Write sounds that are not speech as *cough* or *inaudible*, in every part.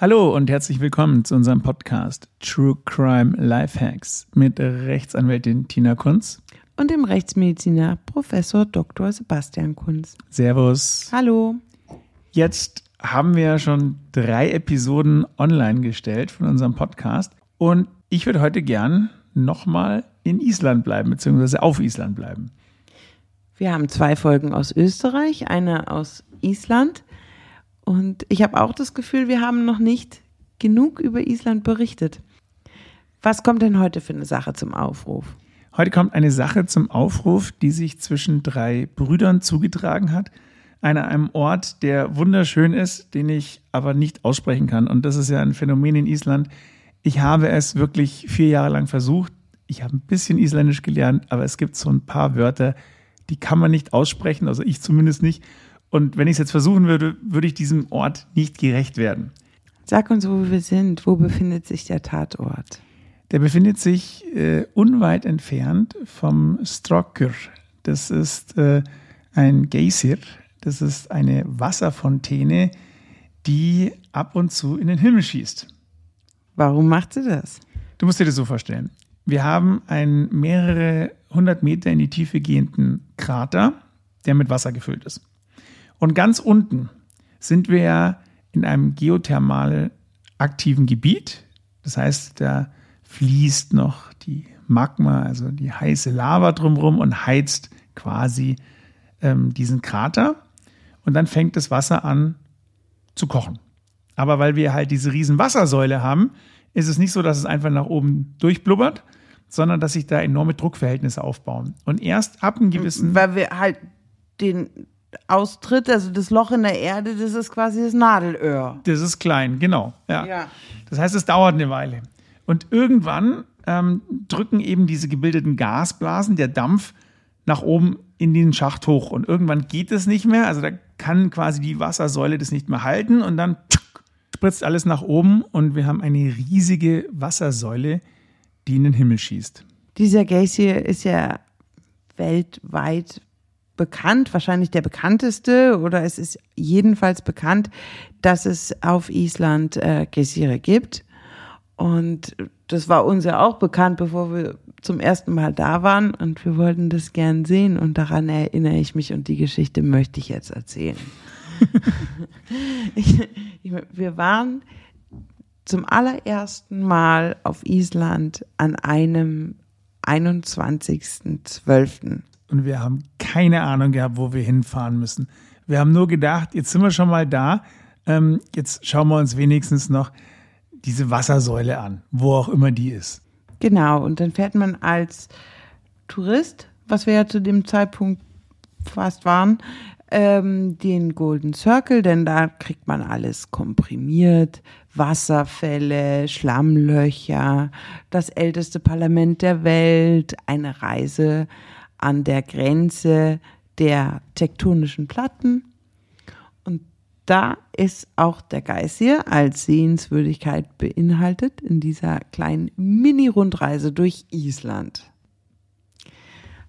Hallo und herzlich willkommen zu unserem Podcast True Crime Lifehacks mit Rechtsanwältin Tina Kunz und dem Rechtsmediziner Professor Dr. Sebastian Kunz. Servus. Hallo. Jetzt haben wir schon drei Episoden online gestellt von unserem Podcast und ich würde heute gern nochmal in Island bleiben, beziehungsweise auf Island bleiben. Wir haben zwei Folgen aus Österreich, eine aus Island. Und ich habe auch das Gefühl, wir haben noch nicht genug über Island berichtet. Was kommt denn heute für eine Sache zum Aufruf? Heute kommt eine Sache zum Aufruf, die sich zwischen drei Brüdern zugetragen hat. Einer einem Ort, der wunderschön ist, den ich aber nicht aussprechen kann. Und das ist ja ein Phänomen in Island. Ich habe es wirklich vier Jahre lang versucht. Ich habe ein bisschen Isländisch gelernt, aber es gibt so ein paar Wörter, die kann man nicht aussprechen, also ich zumindest nicht. Und wenn ich es jetzt versuchen würde, würde ich diesem Ort nicht gerecht werden. Sag uns, wo wir sind. Wo befindet sich der Tatort? Der befindet sich äh, unweit entfernt vom Strokkr. Das ist äh, ein Geysir. Das ist eine Wasserfontäne, die ab und zu in den Himmel schießt. Warum macht sie das? Du musst dir das so vorstellen. Wir haben einen mehrere hundert Meter in die Tiefe gehenden Krater, der mit Wasser gefüllt ist. Und ganz unten sind wir ja in einem geothermal aktiven Gebiet. Das heißt, da fließt noch die Magma, also die heiße Lava drumherum und heizt quasi ähm, diesen Krater. Und dann fängt das Wasser an zu kochen. Aber weil wir halt diese riesen Wassersäule haben, ist es nicht so, dass es einfach nach oben durchblubbert, sondern dass sich da enorme Druckverhältnisse aufbauen. Und erst ab einem gewissen. Weil wir halt den Austritt, also das Loch in der Erde, das ist quasi das Nadelöhr. Das ist klein, genau. Ja. ja. Das heißt, es dauert eine Weile. Und irgendwann ähm, drücken eben diese gebildeten Gasblasen, der Dampf, nach oben in den Schacht hoch. Und irgendwann geht es nicht mehr. Also da kann quasi die Wassersäule das nicht mehr halten. Und dann spritzt alles nach oben. Und wir haben eine riesige Wassersäule, die in den Himmel schießt. Dieser Geysir ist ja weltweit bekannt, wahrscheinlich der bekannteste oder es ist jedenfalls bekannt, dass es auf Island äh, Geysire gibt. Und das war uns ja auch bekannt, bevor wir zum ersten Mal da waren und wir wollten das gern sehen und daran erinnere ich mich und die Geschichte möchte ich jetzt erzählen. *laughs* ich, ich, wir waren zum allerersten Mal auf Island an einem 21.12. Und wir haben keine Ahnung gehabt, wo wir hinfahren müssen. Wir haben nur gedacht, jetzt sind wir schon mal da, ähm, jetzt schauen wir uns wenigstens noch diese Wassersäule an, wo auch immer die ist. Genau, und dann fährt man als Tourist, was wir ja zu dem Zeitpunkt fast waren, ähm, den Golden Circle, denn da kriegt man alles komprimiert. Wasserfälle, Schlammlöcher, das älteste Parlament der Welt, eine Reise an der Grenze der tektonischen Platten. Und da ist auch der Geysir als Sehenswürdigkeit beinhaltet in dieser kleinen Mini-Rundreise durch Island.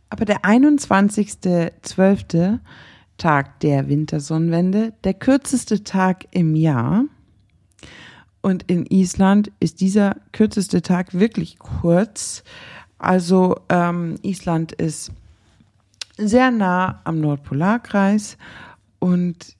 Aber der 21.12. Tag der Wintersonnenwende, der kürzeste Tag im Jahr. Und in Island ist dieser kürzeste Tag wirklich kurz. Also ähm, Island ist sehr nah am Nordpolarkreis und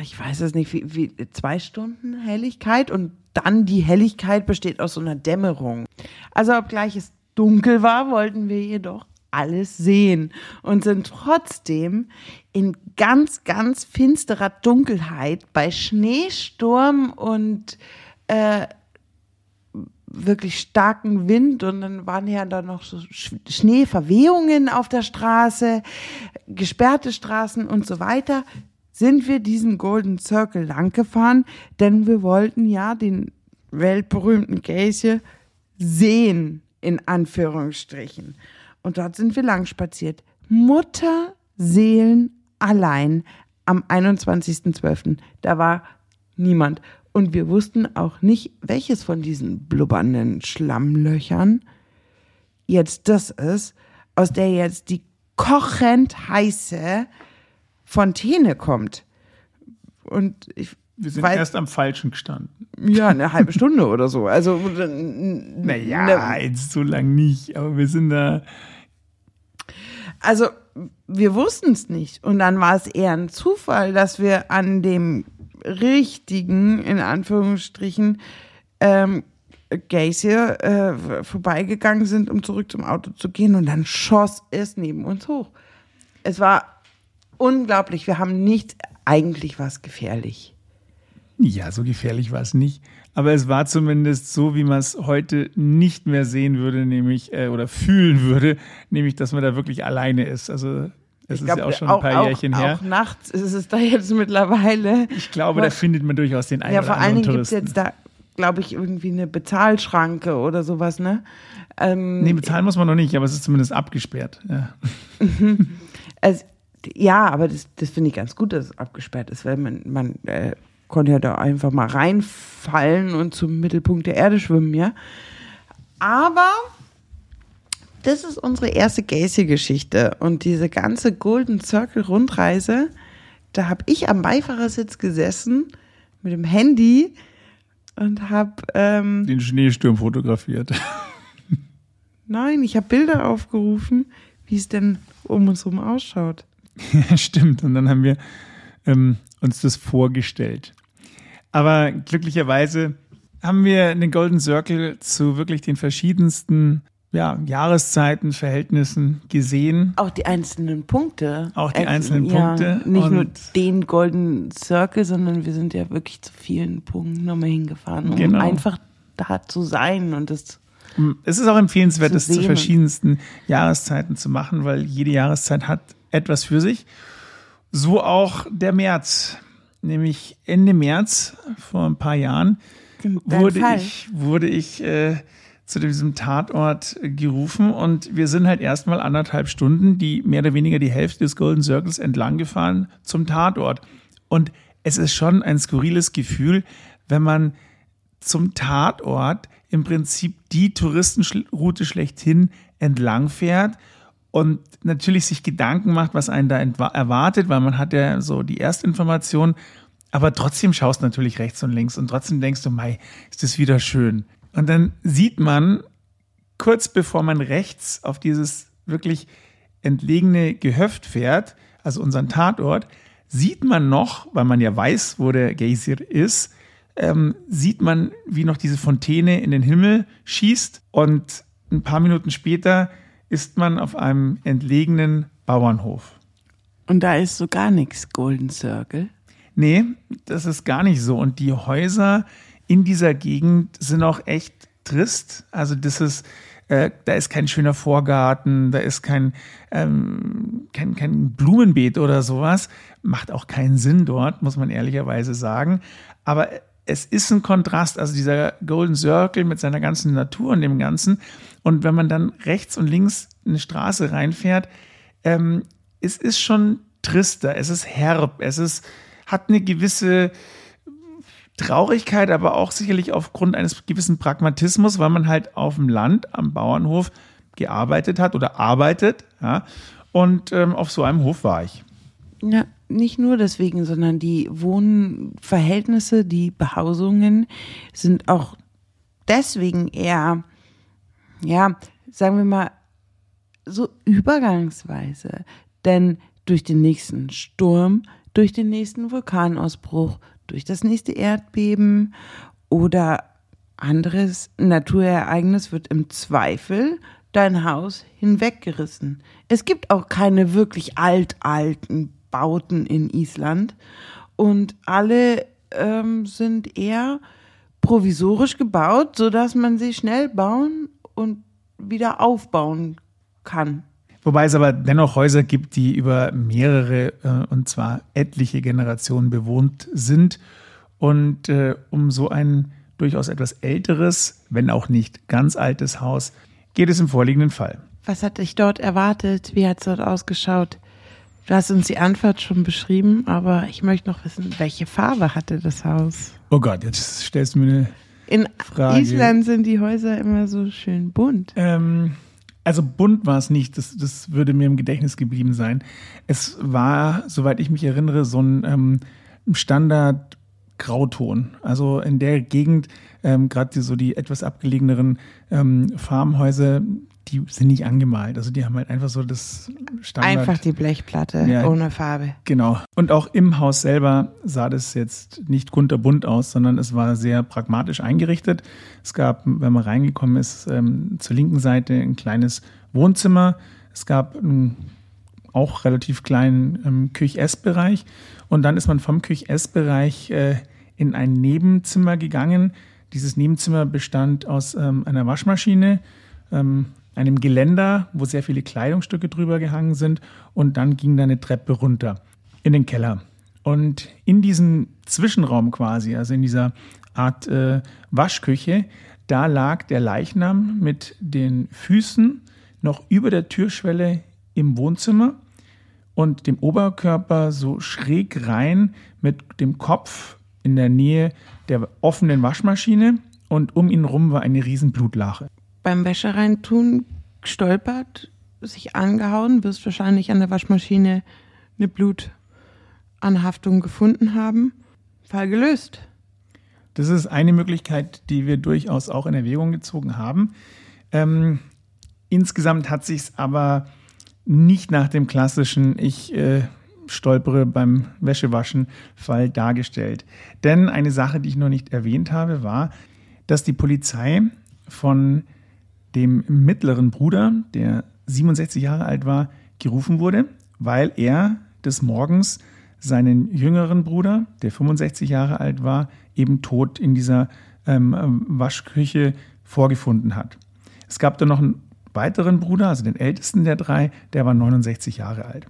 ich weiß es nicht, wie, wie zwei Stunden Helligkeit und dann die Helligkeit besteht aus so einer Dämmerung. Also obgleich es dunkel war, wollten wir jedoch alles sehen und sind trotzdem in ganz, ganz finsterer Dunkelheit bei Schneesturm und äh, wirklich starken Wind und dann waren ja da noch so Schneeverwehungen auf der Straße, gesperrte Straßen und so weiter, sind wir diesen Golden Circle lang gefahren, denn wir wollten ja den weltberühmten Geysir sehen, in Anführungsstrichen. Und dort sind wir lang spaziert. Mutterseelen allein am 21.12. Da war niemand. Und wir wussten auch nicht, welches von diesen blubbernden Schlammlöchern jetzt das ist, aus der jetzt die kochend heiße Fontäne kommt. Und ich wir sind weiß, erst am falschen gestanden. Ja, eine halbe *laughs* Stunde oder so. Also, naja, jetzt so lang nicht, aber wir sind da. Also, wir wussten es nicht. Und dann war es eher ein Zufall, dass wir an dem richtigen, in Anführungsstrichen, ähm, Geysir äh, vorbeigegangen sind, um zurück zum Auto zu gehen. Und dann schoss es neben uns hoch. Es war unglaublich. Wir haben nicht, eigentlich was gefährlich. Ja, so gefährlich war es nicht. Aber es war zumindest so, wie man es heute nicht mehr sehen würde, nämlich äh, oder fühlen würde, nämlich, dass man da wirklich alleine ist. Also es ist glaub, ja auch schon ein paar auch, Jährchen her. Auch nachts ist es da jetzt mittlerweile. Ich glaube, da findet man durchaus den einen ja, oder anderen Touristen. Ja, vor allen Dingen gibt es jetzt da, glaube ich, irgendwie eine Bezahlschranke oder sowas, ne? Ähm, nee, bezahlen muss man noch nicht, aber es ist zumindest abgesperrt. Ja, *laughs* also, ja aber das, das finde ich ganz gut, dass es abgesperrt ist, weil man, man äh, konnte ja da einfach mal reinfallen und zum Mittelpunkt der Erde schwimmen, ja. Aber das ist unsere erste Gacy-Geschichte und diese ganze Golden Circle Rundreise, da habe ich am Beifahrersitz gesessen mit dem Handy und habe ähm, den Schneesturm fotografiert. Nein, ich habe Bilder aufgerufen, wie es denn um uns herum ausschaut. Ja, *laughs* stimmt. Und dann haben wir ähm, uns das vorgestellt. Aber glücklicherweise haben wir den Golden Circle zu wirklich den verschiedensten ja, Jahreszeiten, Verhältnissen gesehen. Auch die einzelnen Punkte. Auch die einzelnen ja, Punkte. Nicht nur den Golden Circle, sondern wir sind ja wirklich zu vielen Punkten nochmal hingefahren, um genau. einfach da zu sein und das es ist auch empfehlenswert, das zu verschiedensten Jahreszeiten zu machen, weil jede Jahreszeit hat etwas für sich. So auch der März, nämlich Ende März vor ein paar Jahren wurde ich, wurde ich äh, zu diesem Tatort gerufen und wir sind halt erstmal anderthalb Stunden, die mehr oder weniger die Hälfte des Golden Circles entlang gefahren zum Tatort. Und es ist schon ein skurriles Gefühl, wenn man zum Tatort im Prinzip die Touristenroute schlechthin entlang fährt und natürlich sich Gedanken macht, was einen da erwartet, weil man hat ja so die Erstinformation, aber trotzdem schaust natürlich rechts und links und trotzdem denkst du, mei, ist das wieder schön. Und dann sieht man kurz bevor man rechts auf dieses wirklich entlegene Gehöft fährt, also unseren Tatort, sieht man noch, weil man ja weiß, wo der Geysir ist, ähm, sieht man, wie noch diese Fontäne in den Himmel schießt und ein paar Minuten später ist man auf einem entlegenen Bauernhof. Und da ist so gar nichts Golden Circle? Nee, das ist gar nicht so. Und die Häuser in dieser Gegend sind auch echt trist. Also das ist, äh, da ist kein schöner Vorgarten, da ist kein, ähm, kein, kein Blumenbeet oder sowas. Macht auch keinen Sinn dort, muss man ehrlicherweise sagen. Aber es ist ein Kontrast, also dieser Golden Circle mit seiner ganzen Natur und dem Ganzen. Und wenn man dann rechts und links eine Straße reinfährt, ähm, es ist schon trister, es ist herb, es ist, hat eine gewisse Traurigkeit, aber auch sicherlich aufgrund eines gewissen Pragmatismus, weil man halt auf dem Land am Bauernhof gearbeitet hat oder arbeitet. Ja, und ähm, auf so einem Hof war ich. Ja, nicht nur deswegen, sondern die Wohnverhältnisse, die Behausungen sind auch deswegen eher, ja, sagen wir mal, so übergangsweise. Denn durch den nächsten Sturm, durch den nächsten Vulkanausbruch, durch das nächste Erdbeben oder anderes Naturereignis wird im Zweifel dein Haus hinweggerissen. Es gibt auch keine wirklich alt-alten Bauten in Island. Und alle ähm, sind eher provisorisch gebaut, sodass man sie schnell bauen und wieder aufbauen kann. Wobei es aber dennoch Häuser gibt, die über mehrere äh, und zwar etliche Generationen bewohnt sind. Und äh, um so ein durchaus etwas älteres, wenn auch nicht ganz altes Haus geht es im vorliegenden Fall. Was hat dich dort erwartet? Wie hat es dort ausgeschaut? Du hast uns die Antwort schon beschrieben, aber ich möchte noch wissen, welche Farbe hatte das Haus? Oh Gott, jetzt stellst du mir eine In Frage. Island sind die Häuser immer so schön bunt. Ähm, also bunt war es nicht, das, das würde mir im Gedächtnis geblieben sein. Es war, soweit ich mich erinnere, so ein ähm, Standard Grauton. Also in der Gegend, ähm, gerade so die etwas abgelegeneren ähm, Farmhäuser, die sind nicht angemalt. Also die haben halt einfach so das Standard. Einfach die Blechplatte Ja. ohne Farbe. Genau. Und auch im Haus selber sah das jetzt nicht kunterbunt aus, sondern es war sehr pragmatisch eingerichtet. Es gab, wenn man reingekommen ist, ähm, zur linken Seite ein kleines Wohnzimmer. Es gab einen auch relativ kleinen ähm, Küch-Ess-Bereich. Und dann ist man vom Küch-Ess-Bereich äh, in ein Nebenzimmer gegangen. Dieses Nebenzimmer bestand aus ähm, einer Waschmaschine, ähm, einem Geländer, wo sehr viele Kleidungsstücke drüber gehangen sind. Und dann ging da eine Treppe runter in den Keller. Und in diesem Zwischenraum quasi, also in dieser Art äh, Waschküche, da lag der Leichnam mit den Füßen noch über der Türschwelle im Wohnzimmer und dem Oberkörper so schräg rein mit dem Kopf in der Nähe der offenen Waschmaschine und um ihn rum war eine riesen Blutlache. Beim Wäschereintun gestolpert, sich angehauen, wirst wahrscheinlich an der Waschmaschine eine Blutanhaftung gefunden haben. Fall gelöst. Das ist eine Möglichkeit, die wir durchaus auch in Erwägung gezogen haben. Ähm, insgesamt hat sich aber nicht nach dem klassischen Ich äh, stolpere beim Wäschewaschen Fall dargestellt. Denn eine Sache, die ich noch nicht erwähnt habe, war, dass die Polizei von dem mittleren Bruder, der 67 Jahre alt war, gerufen wurde, weil er des Morgens seinen jüngeren Bruder, der 65 Jahre alt war, eben tot in dieser ähm, Waschküche vorgefunden hat. Es gab dann noch einen weiteren Bruder, also den ältesten der drei, der war 69 Jahre alt.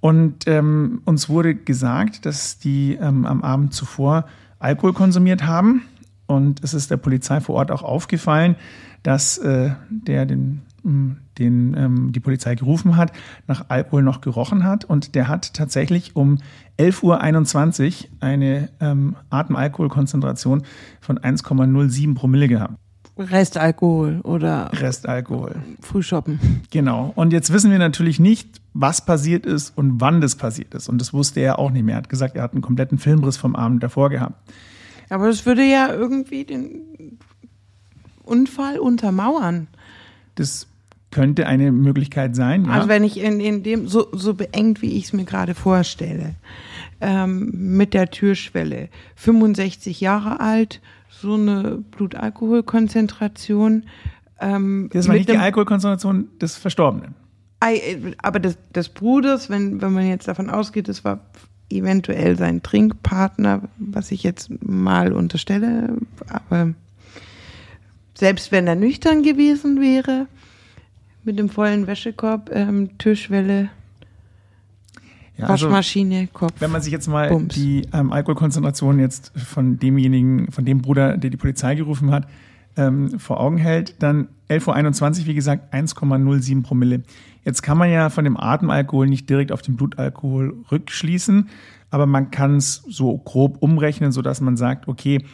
Und ähm, uns wurde gesagt, dass die ähm, am Abend zuvor Alkohol konsumiert haben. Und es ist der Polizei vor Ort auch aufgefallen, dass äh, der den, mh, den ähm, die Polizei gerufen hat, nach Alkohol noch gerochen hat. Und der hat tatsächlich um 11.21 Uhr eine ähm, Atemalkoholkonzentration von 1,07 Promille gehabt. Restalkohol oder Restalkohol. Frühshoppen. Genau. Und jetzt wissen wir natürlich nicht, was passiert ist und wann das passiert ist. Und das wusste er auch nicht mehr. Er hat gesagt, er hat einen kompletten Filmriss vom Abend davor gehabt. Aber das würde ja irgendwie den Unfall untermauern. Das könnte eine Möglichkeit sein. Ja. Also wenn ich in, in dem, so, so beengt, wie ich es mir gerade vorstelle, ähm, mit der Türschwelle, 65 Jahre alt, so eine Blutalkoholkonzentration. Ähm, das war nicht die Alkoholkonzentration des Verstorbenen. Aber des, des Bruders, wenn, wenn man jetzt davon ausgeht, es war eventuell sein Trinkpartner, was ich jetzt mal unterstelle, aber selbst wenn er nüchtern gewesen wäre, mit dem vollen Wäschekorb, ähm, Türschwelle, Ja, also, Waschmaschine, Kopf. wenn man sich jetzt mal Bums. die ähm, Alkoholkonzentration jetzt von demjenigen, von dem Bruder, der die Polizei gerufen hat, ähm, vor Augen hält, dann 11.21 Uhr, wie gesagt, 1,07 Promille. Jetzt kann man ja von dem Atemalkohol nicht direkt auf den Blutalkohol rückschließen, aber man kann es so grob umrechnen, sodass man sagt, okay,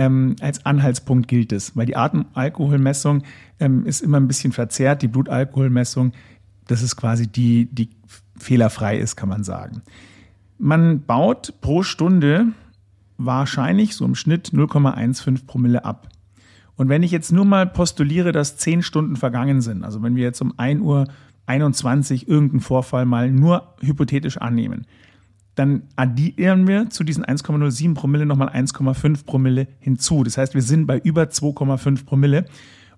ähm, als Anhaltspunkt gilt es, weil die Atemalkoholmessung ähm, ist immer ein bisschen verzerrt, die Blutalkoholmessung, das ist quasi die, die fehlerfrei ist, kann man sagen. Man baut pro Stunde wahrscheinlich so im Schnitt 0,15 Promille ab. Und wenn ich jetzt nur mal postuliere, dass 10 Stunden vergangen sind, also wenn wir jetzt um 1 Uhr 21 irgendeinen Vorfall mal nur hypothetisch annehmen, dann addieren wir zu diesen 1,07 Promille nochmal 1,5 Promille hinzu. Das heißt, wir sind bei über 2,5 Promille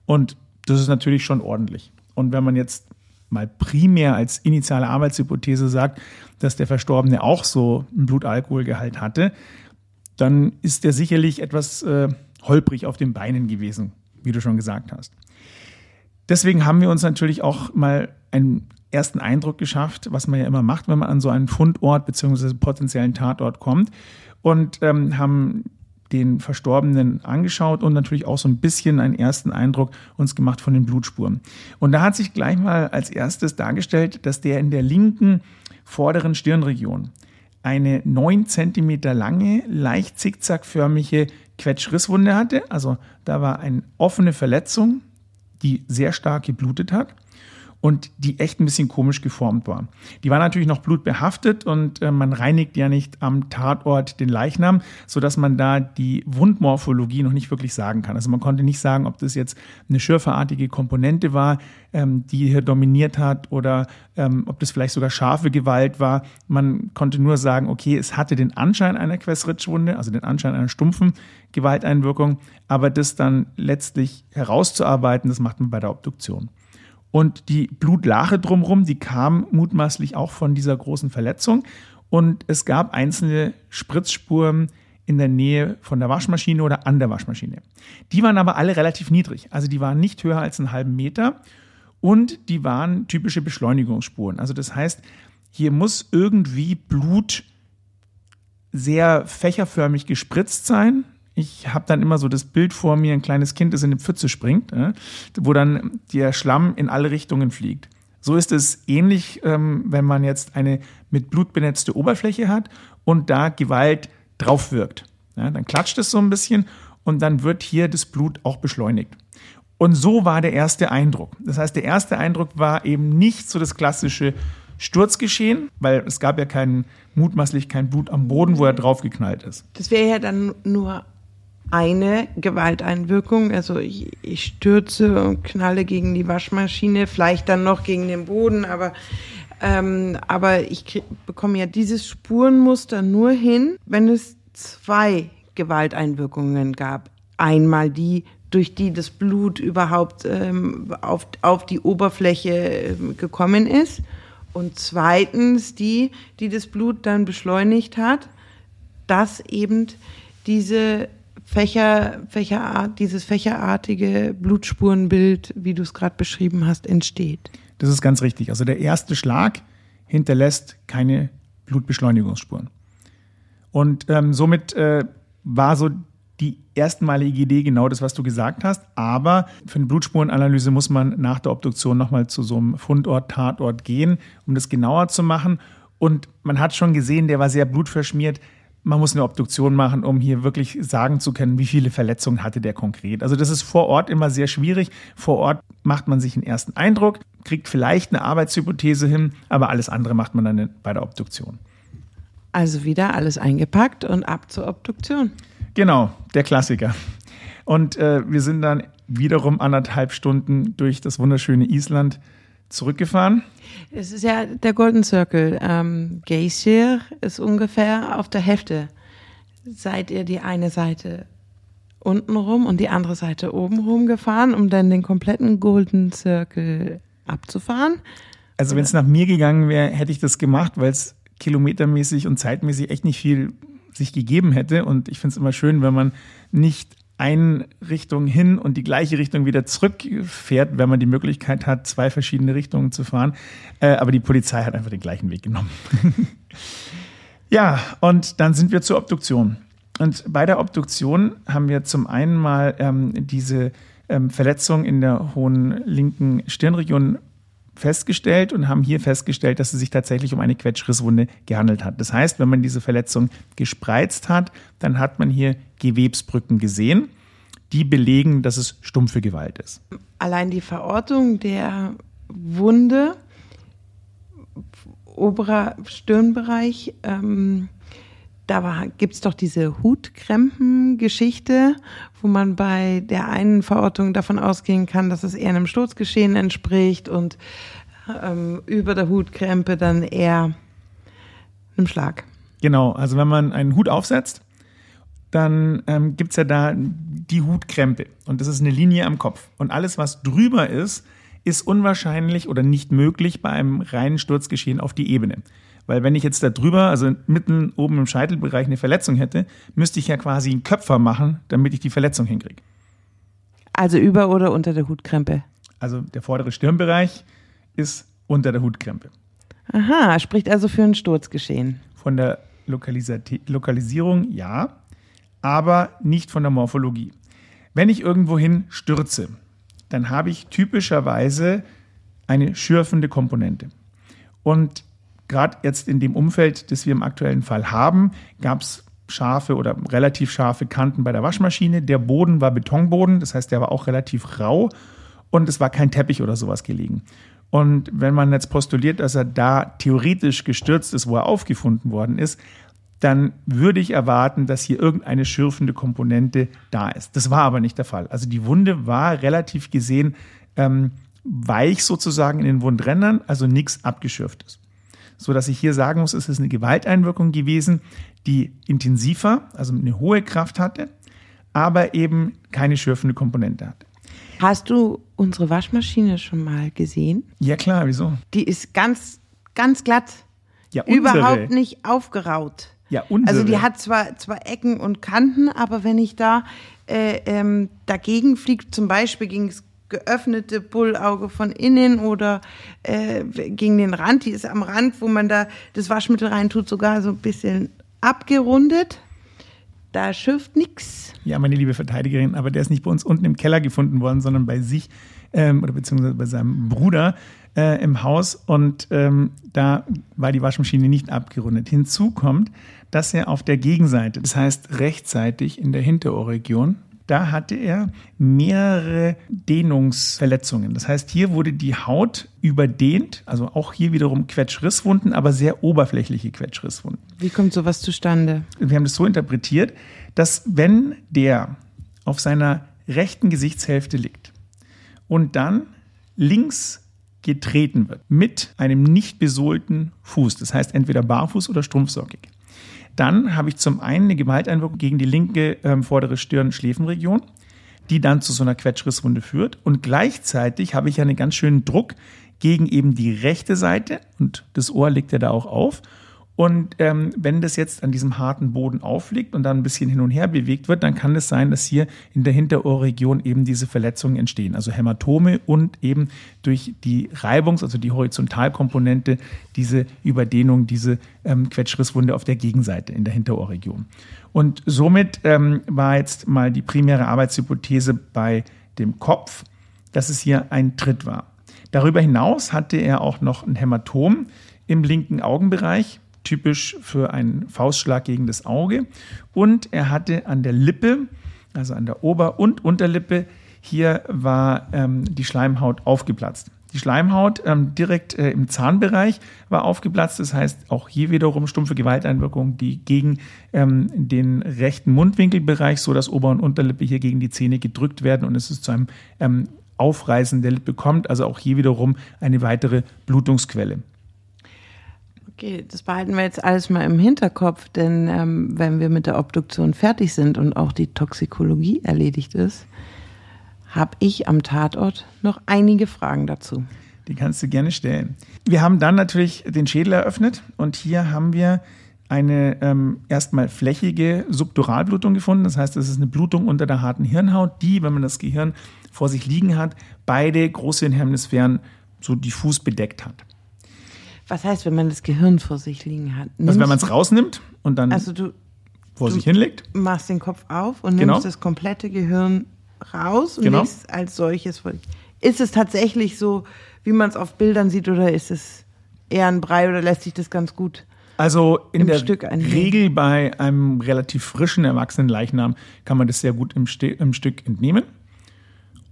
und das ist natürlich schon ordentlich. Und wenn man jetzt mal primär als initiale Arbeitshypothese sagt, dass der Verstorbene auch so einen Blutalkoholgehalt hatte, dann ist der sicherlich etwas äh, holprig auf den Beinen gewesen, wie du schon gesagt hast. Deswegen haben wir uns natürlich auch mal einen ersten Eindruck geschafft, was man ja immer macht, wenn man an so einen Fundort bzw. potenziellen Tatort kommt und ähm, haben den Verstorbenen angeschaut und natürlich auch so ein bisschen einen ersten Eindruck uns gemacht von den Blutspuren. Und da hat sich gleich mal als erstes dargestellt, dass der in der linken vorderen Stirnregion eine neun Zentimeter lange, leicht zickzackförmige Quetschrisswunde hatte. Also da war eine offene Verletzung, die sehr stark geblutet hat. Und die echt ein bisschen komisch geformt war. Die war natürlich noch blutbehaftet und äh, man reinigt ja nicht am Tatort den Leichnam, sodass man da die Wundmorphologie noch nicht wirklich sagen kann. Also man konnte nicht sagen, ob das jetzt eine schürferartige Komponente war, ähm, die hier dominiert hat oder ähm, ob das vielleicht sogar scharfe Gewalt war. Man konnte nur sagen, okay, es hatte den Anschein einer Questritschwunde, also den Anschein einer stumpfen Gewalteinwirkung, aber das dann letztlich herauszuarbeiten, das macht man bei der Obduktion. Und die Blutlache drumherum, die kam mutmaßlich auch von dieser großen Verletzung. Und es gab einzelne Spritzspuren in der Nähe von der Waschmaschine oder an der Waschmaschine. Die waren aber alle relativ niedrig. Also die waren nicht höher als einen halben Meter und die waren typische Beschleunigungsspuren. Also das heißt, hier muss irgendwie Blut sehr fächerförmig gespritzt sein ich habe dann immer so das Bild vor mir, ein kleines Kind, das in eine Pfütze springt, wo dann der Schlamm in alle Richtungen fliegt. So ist es ähnlich, ähm, wenn man jetzt eine mit Blut benetzte Oberfläche hat und da Gewalt drauf wirkt. Dann klatscht es so ein bisschen und dann wird hier das Blut auch beschleunigt. Und so war der erste Eindruck. Das heißt, der erste Eindruck war eben nicht so das klassische Sturzgeschehen, weil es gab ja keinen, mutmaßlich kein Blut am Boden, wo er draufgeknallt ist. Das wäre ja dann nur eine Gewalteinwirkung. Also ich, ich stürze und knalle gegen die Waschmaschine, vielleicht dann noch gegen den Boden, aber ähm, aber ich krieg, bekomme ja dieses Spurenmuster nur hin, wenn es zwei Gewalteinwirkungen gab. Einmal die, durch die das Blut überhaupt ähm, auf, auf die Oberfläche äh, gekommen ist. Und zweitens die, die das Blut dann beschleunigt hat, dass eben diese Fächer, Fächerart, dieses fächerartige Blutspurenbild, wie du es gerade beschrieben hast, entsteht. Das ist ganz richtig. Also der erste Schlag hinterlässt keine Blutbeschleunigungsspuren. Und ähm, somit äh, war so die erstmalige Idee genau das, was du gesagt hast. Aber für eine Blutspurenanalyse muss man nach der Obduktion nochmal zu so einem Fundort, Tatort gehen, um das genauer zu machen. Und man hat schon gesehen, der war sehr blutverschmiert man muss eine Obduktion machen, um hier wirklich sagen zu können, wie viele Verletzungen hatte der konkret. Also das ist vor Ort immer sehr schwierig. Vor Ort macht man sich einen ersten Eindruck, kriegt vielleicht eine Arbeitshypothese hin, aber alles andere macht man dann bei der Obduktion. Also wieder alles eingepackt und ab zur Obduktion. Genau, der Klassiker. Und äh, wir sind dann wiederum anderthalb Stunden durch das wunderschöne Island zurückgefahren. Es ist ja der Golden Circle. Ähm, Geysir ist ungefähr auf der Hälfte. Seid ihr die eine Seite unten rum und die andere Seite oben rum gefahren, um dann den kompletten Golden Circle abzufahren? Also wenn es nach mir gegangen wäre, hätte ich das gemacht, weil es kilometermäßig und zeitmäßig echt nicht viel sich gegeben hätte. Und ich finde es immer schön, wenn man nicht eine Richtung hin und die gleiche Richtung wieder zurückfährt, wenn man die Möglichkeit hat, zwei verschiedene Richtungen zu fahren. Äh, aber die Polizei hat einfach den gleichen Weg genommen. *laughs* ja, und dann sind wir zur Obduktion. Und bei der Obduktion haben wir zum einen mal ähm, diese ähm, Verletzung in der hohen linken Stirnregion festgestellt und haben hier festgestellt, dass es sich tatsächlich um eine Quetschrisswunde gehandelt hat. Das heißt, wenn man diese Verletzung gespreizt hat, dann hat man hier Gewebsbrücken gesehen, die belegen, dass es stumpfe Gewalt ist. Allein die Verortung der Wunde, oberer Stirnbereich, ähm, da gibt es doch diese Hutkrempen-Geschichte, wo man bei der einen Verortung davon ausgehen kann, dass es eher einem Sturzgeschehen entspricht und ähm, über der Hutkrempe dann eher einem Schlag. Genau, also wenn man einen Hut aufsetzt, dann ähm, gibt es ja da die Hutkrempe und das ist eine Linie am Kopf. Und alles, was drüber ist, ist unwahrscheinlich oder nicht möglich bei einem reinen Sturzgeschehen auf die Ebene. Weil wenn ich jetzt da drüber, also mitten oben im Scheitelbereich eine Verletzung hätte, müsste ich ja quasi einen Köpfer machen, damit ich die Verletzung hinkriege. Also über oder unter der Hutkrempe? Also der vordere Stirnbereich ist unter der Hutkrempe. Aha, spricht also für ein Sturzgeschehen. Von der Lokalisierung ja, aber nicht von der Morphologie. Wenn ich irgendwohin stürze, dann habe ich typischerweise eine schürfende Komponente. Und gerade jetzt in dem Umfeld, das wir im aktuellen Fall haben, gab es scharfe oder relativ scharfe Kanten bei der Waschmaschine. Der Boden war Betonboden, das heißt, der war auch relativ rau und es war kein Teppich oder sowas gelegen. Und wenn man jetzt postuliert, dass er da theoretisch gestürzt ist, wo er aufgefunden worden ist, dann würde ich erwarten, dass hier irgendeine schürfende Komponente da ist. Das war aber nicht der Fall. Also die Wunde war relativ gesehen ähm, weich sozusagen in den Wundrändern, also nichts abgeschürftes. So dass ich hier sagen muss, es ist eine Gewalteinwirkung gewesen, die intensiver, also eine hohe Kraft hatte, aber eben keine schürfende Komponente hatte. Hast du unsere Waschmaschine schon mal gesehen? Ja klar, wieso? Die ist ganz, ganz glatt. Ja, unsere. Überhaupt nicht aufgeraut. Ja, unsere. Also die hat zwar, zwar Ecken und Kanten, aber wenn ich da äh, ähm, dagegen fliege, zum Beispiel gegen das geöffnete Bullauge von innen oder äh, gegen den Rand, die ist am Rand, wo man da das Waschmittel reintut, sogar so ein bisschen abgerundet. Da schürft nichts. Ja, meine liebe Verteidigerin, aber der ist nicht bei uns unten im Keller gefunden worden, sondern bei sich ähm, oder beziehungsweise bei seinem Bruder äh, im Haus und ähm, da war die Waschmaschine nicht abgerundet. Hinzu kommt, dass er auf der Gegenseite, das heißt rechtzeitig in der Hinterohrregion, da hatte er mehrere Dehnungsverletzungen. Das heißt, hier wurde die Haut überdehnt, also auch hier wiederum Quetschrisswunden, aber sehr oberflächliche Quetschrisswunden. Wie kommt sowas zustande? Wir haben das so interpretiert, dass wenn der auf seiner rechten Gesichtshälfte liegt und dann links getreten wird mit einem nicht besohlten Fuß, das heißt entweder barfuß oder strumpfsockig, dann habe ich zum einen eine Gewalteinwirkung gegen die linke ähm, vordere Stirn-Schläfenregion, die dann zu so einer Quetschrisswunde führt. Und gleichzeitig habe ich einen ganz schönen Druck gegen eben die rechte Seite und das Ohr liegt ja da auch auf. Und ähm, wenn das jetzt an diesem harten Boden aufliegt und dann ein bisschen hin und her bewegt wird, dann kann es sein, dass hier in der Hinterohrregion eben diese Verletzungen entstehen. Also Hämatome und eben durch die Reibungs-, also die Horizontalkomponente, diese Überdehnung, diese ähm, Quetschrisswunde auf der Gegenseite in der Hinterohrregion. Und somit ähm, war jetzt mal die primäre Arbeitshypothese bei dem Kopf, dass es hier ein Tritt war. Darüber hinaus hatte er auch noch ein Hämatom im linken Augenbereich, typisch für einen Faustschlag gegen das Auge. Und er hatte an der Lippe, also an der Ober- und Unterlippe, hier war ähm, die Schleimhaut aufgeplatzt. Die Schleimhaut ähm, direkt äh, im Zahnbereich war aufgeplatzt. Das heißt, auch hier wiederum stumpfe Gewalteinwirkung, die gegen ähm, den rechten Mundwinkelbereich, so dass Ober- und Unterlippe hier gegen die Zähne gedrückt werden und es ist zu einem ähm, Aufreißen der Lippe kommt. Also auch hier wiederum eine weitere Blutungsquelle. Okay, das behalten wir jetzt alles mal im Hinterkopf, denn ähm, wenn wir mit der Obduktion fertig sind und auch die Toxikologie erledigt ist, habe ich am Tatort noch einige Fragen dazu. Die kannst du gerne stellen. Wir haben dann natürlich den Schädel eröffnet und hier haben wir eine ähm, erstmal flächige Subduralblutung gefunden. Das heißt, es ist eine Blutung unter der harten Hirnhaut, die, wenn man das Gehirn vor sich liegen hat, beide große Hemisphären so diffus bedeckt hat. Was heißt, wenn man das Gehirn vor sich liegen hat? also wenn man es rausnimmt und dann also du vor du sich hinlegt. machst den Kopf auf und Genau. nimmst das komplette Gehirn raus und Genau. legst es als solches vor. Ist es tatsächlich so, wie man es auf Bildern sieht, oder ist es eher ein Brei oder lässt sich das ganz gut? Also in der. Regel bei einem relativ frischen erwachsenen Leichnam kann man das sehr gut im, Ste im Stück entnehmen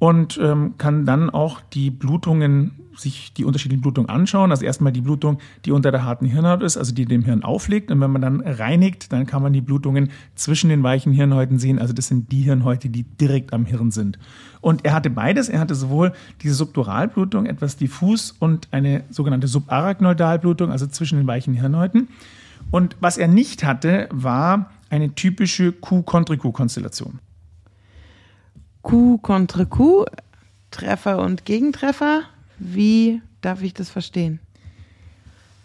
und ähm, kann dann auch die Blutungen, sich die unterschiedlichen Blutungen anschauen. Also erstmal die Blutung, die unter der harten Hirnhaut ist, also die dem Hirn auflegt. Und wenn man dann reinigt, dann kann man die Blutungen zwischen den weichen Hirnhäuten sehen. Also das sind die Hirnhäute, die direkt am Hirn sind. Und er hatte beides. Er hatte sowohl diese Subduralblutung, etwas diffus, und eine sogenannte Subarachnoidalblutung, also zwischen den weichen Hirnhäuten. Und was er nicht hatte, war eine typische Q-Kontra-Q-Konstellation. Coup contre Coup, Treffer und Gegentreffer. Wie darf ich das verstehen?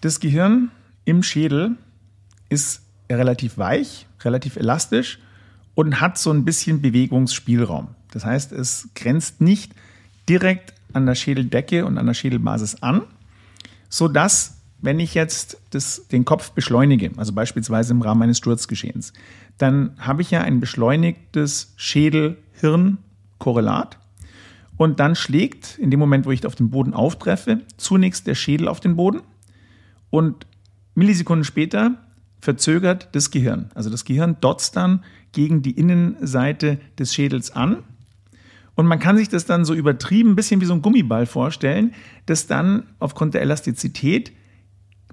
Das Gehirn im Schädel ist relativ weich, relativ elastisch und hat so ein bisschen Bewegungsspielraum. Das heißt, es grenzt nicht direkt an der Schädeldecke und an der Schädelbasis an, sodass, wenn ich jetzt das, den Kopf beschleunige, also beispielsweise im Rahmen eines Sturzgeschehens, dann habe ich ja ein beschleunigtes Schädel-Hirn-Korrelat. Und dann schlägt, in dem Moment, wo ich auf den Boden auftreffe, zunächst der Schädel auf den Boden und Millisekunden später verzögert das Gehirn. Also das Gehirn dotzt dann gegen die Innenseite des Schädels an Und man kann sich das dann so übertrieben ein bisschen wie so ein Gummiball vorstellen, das dann aufgrund der Elastizität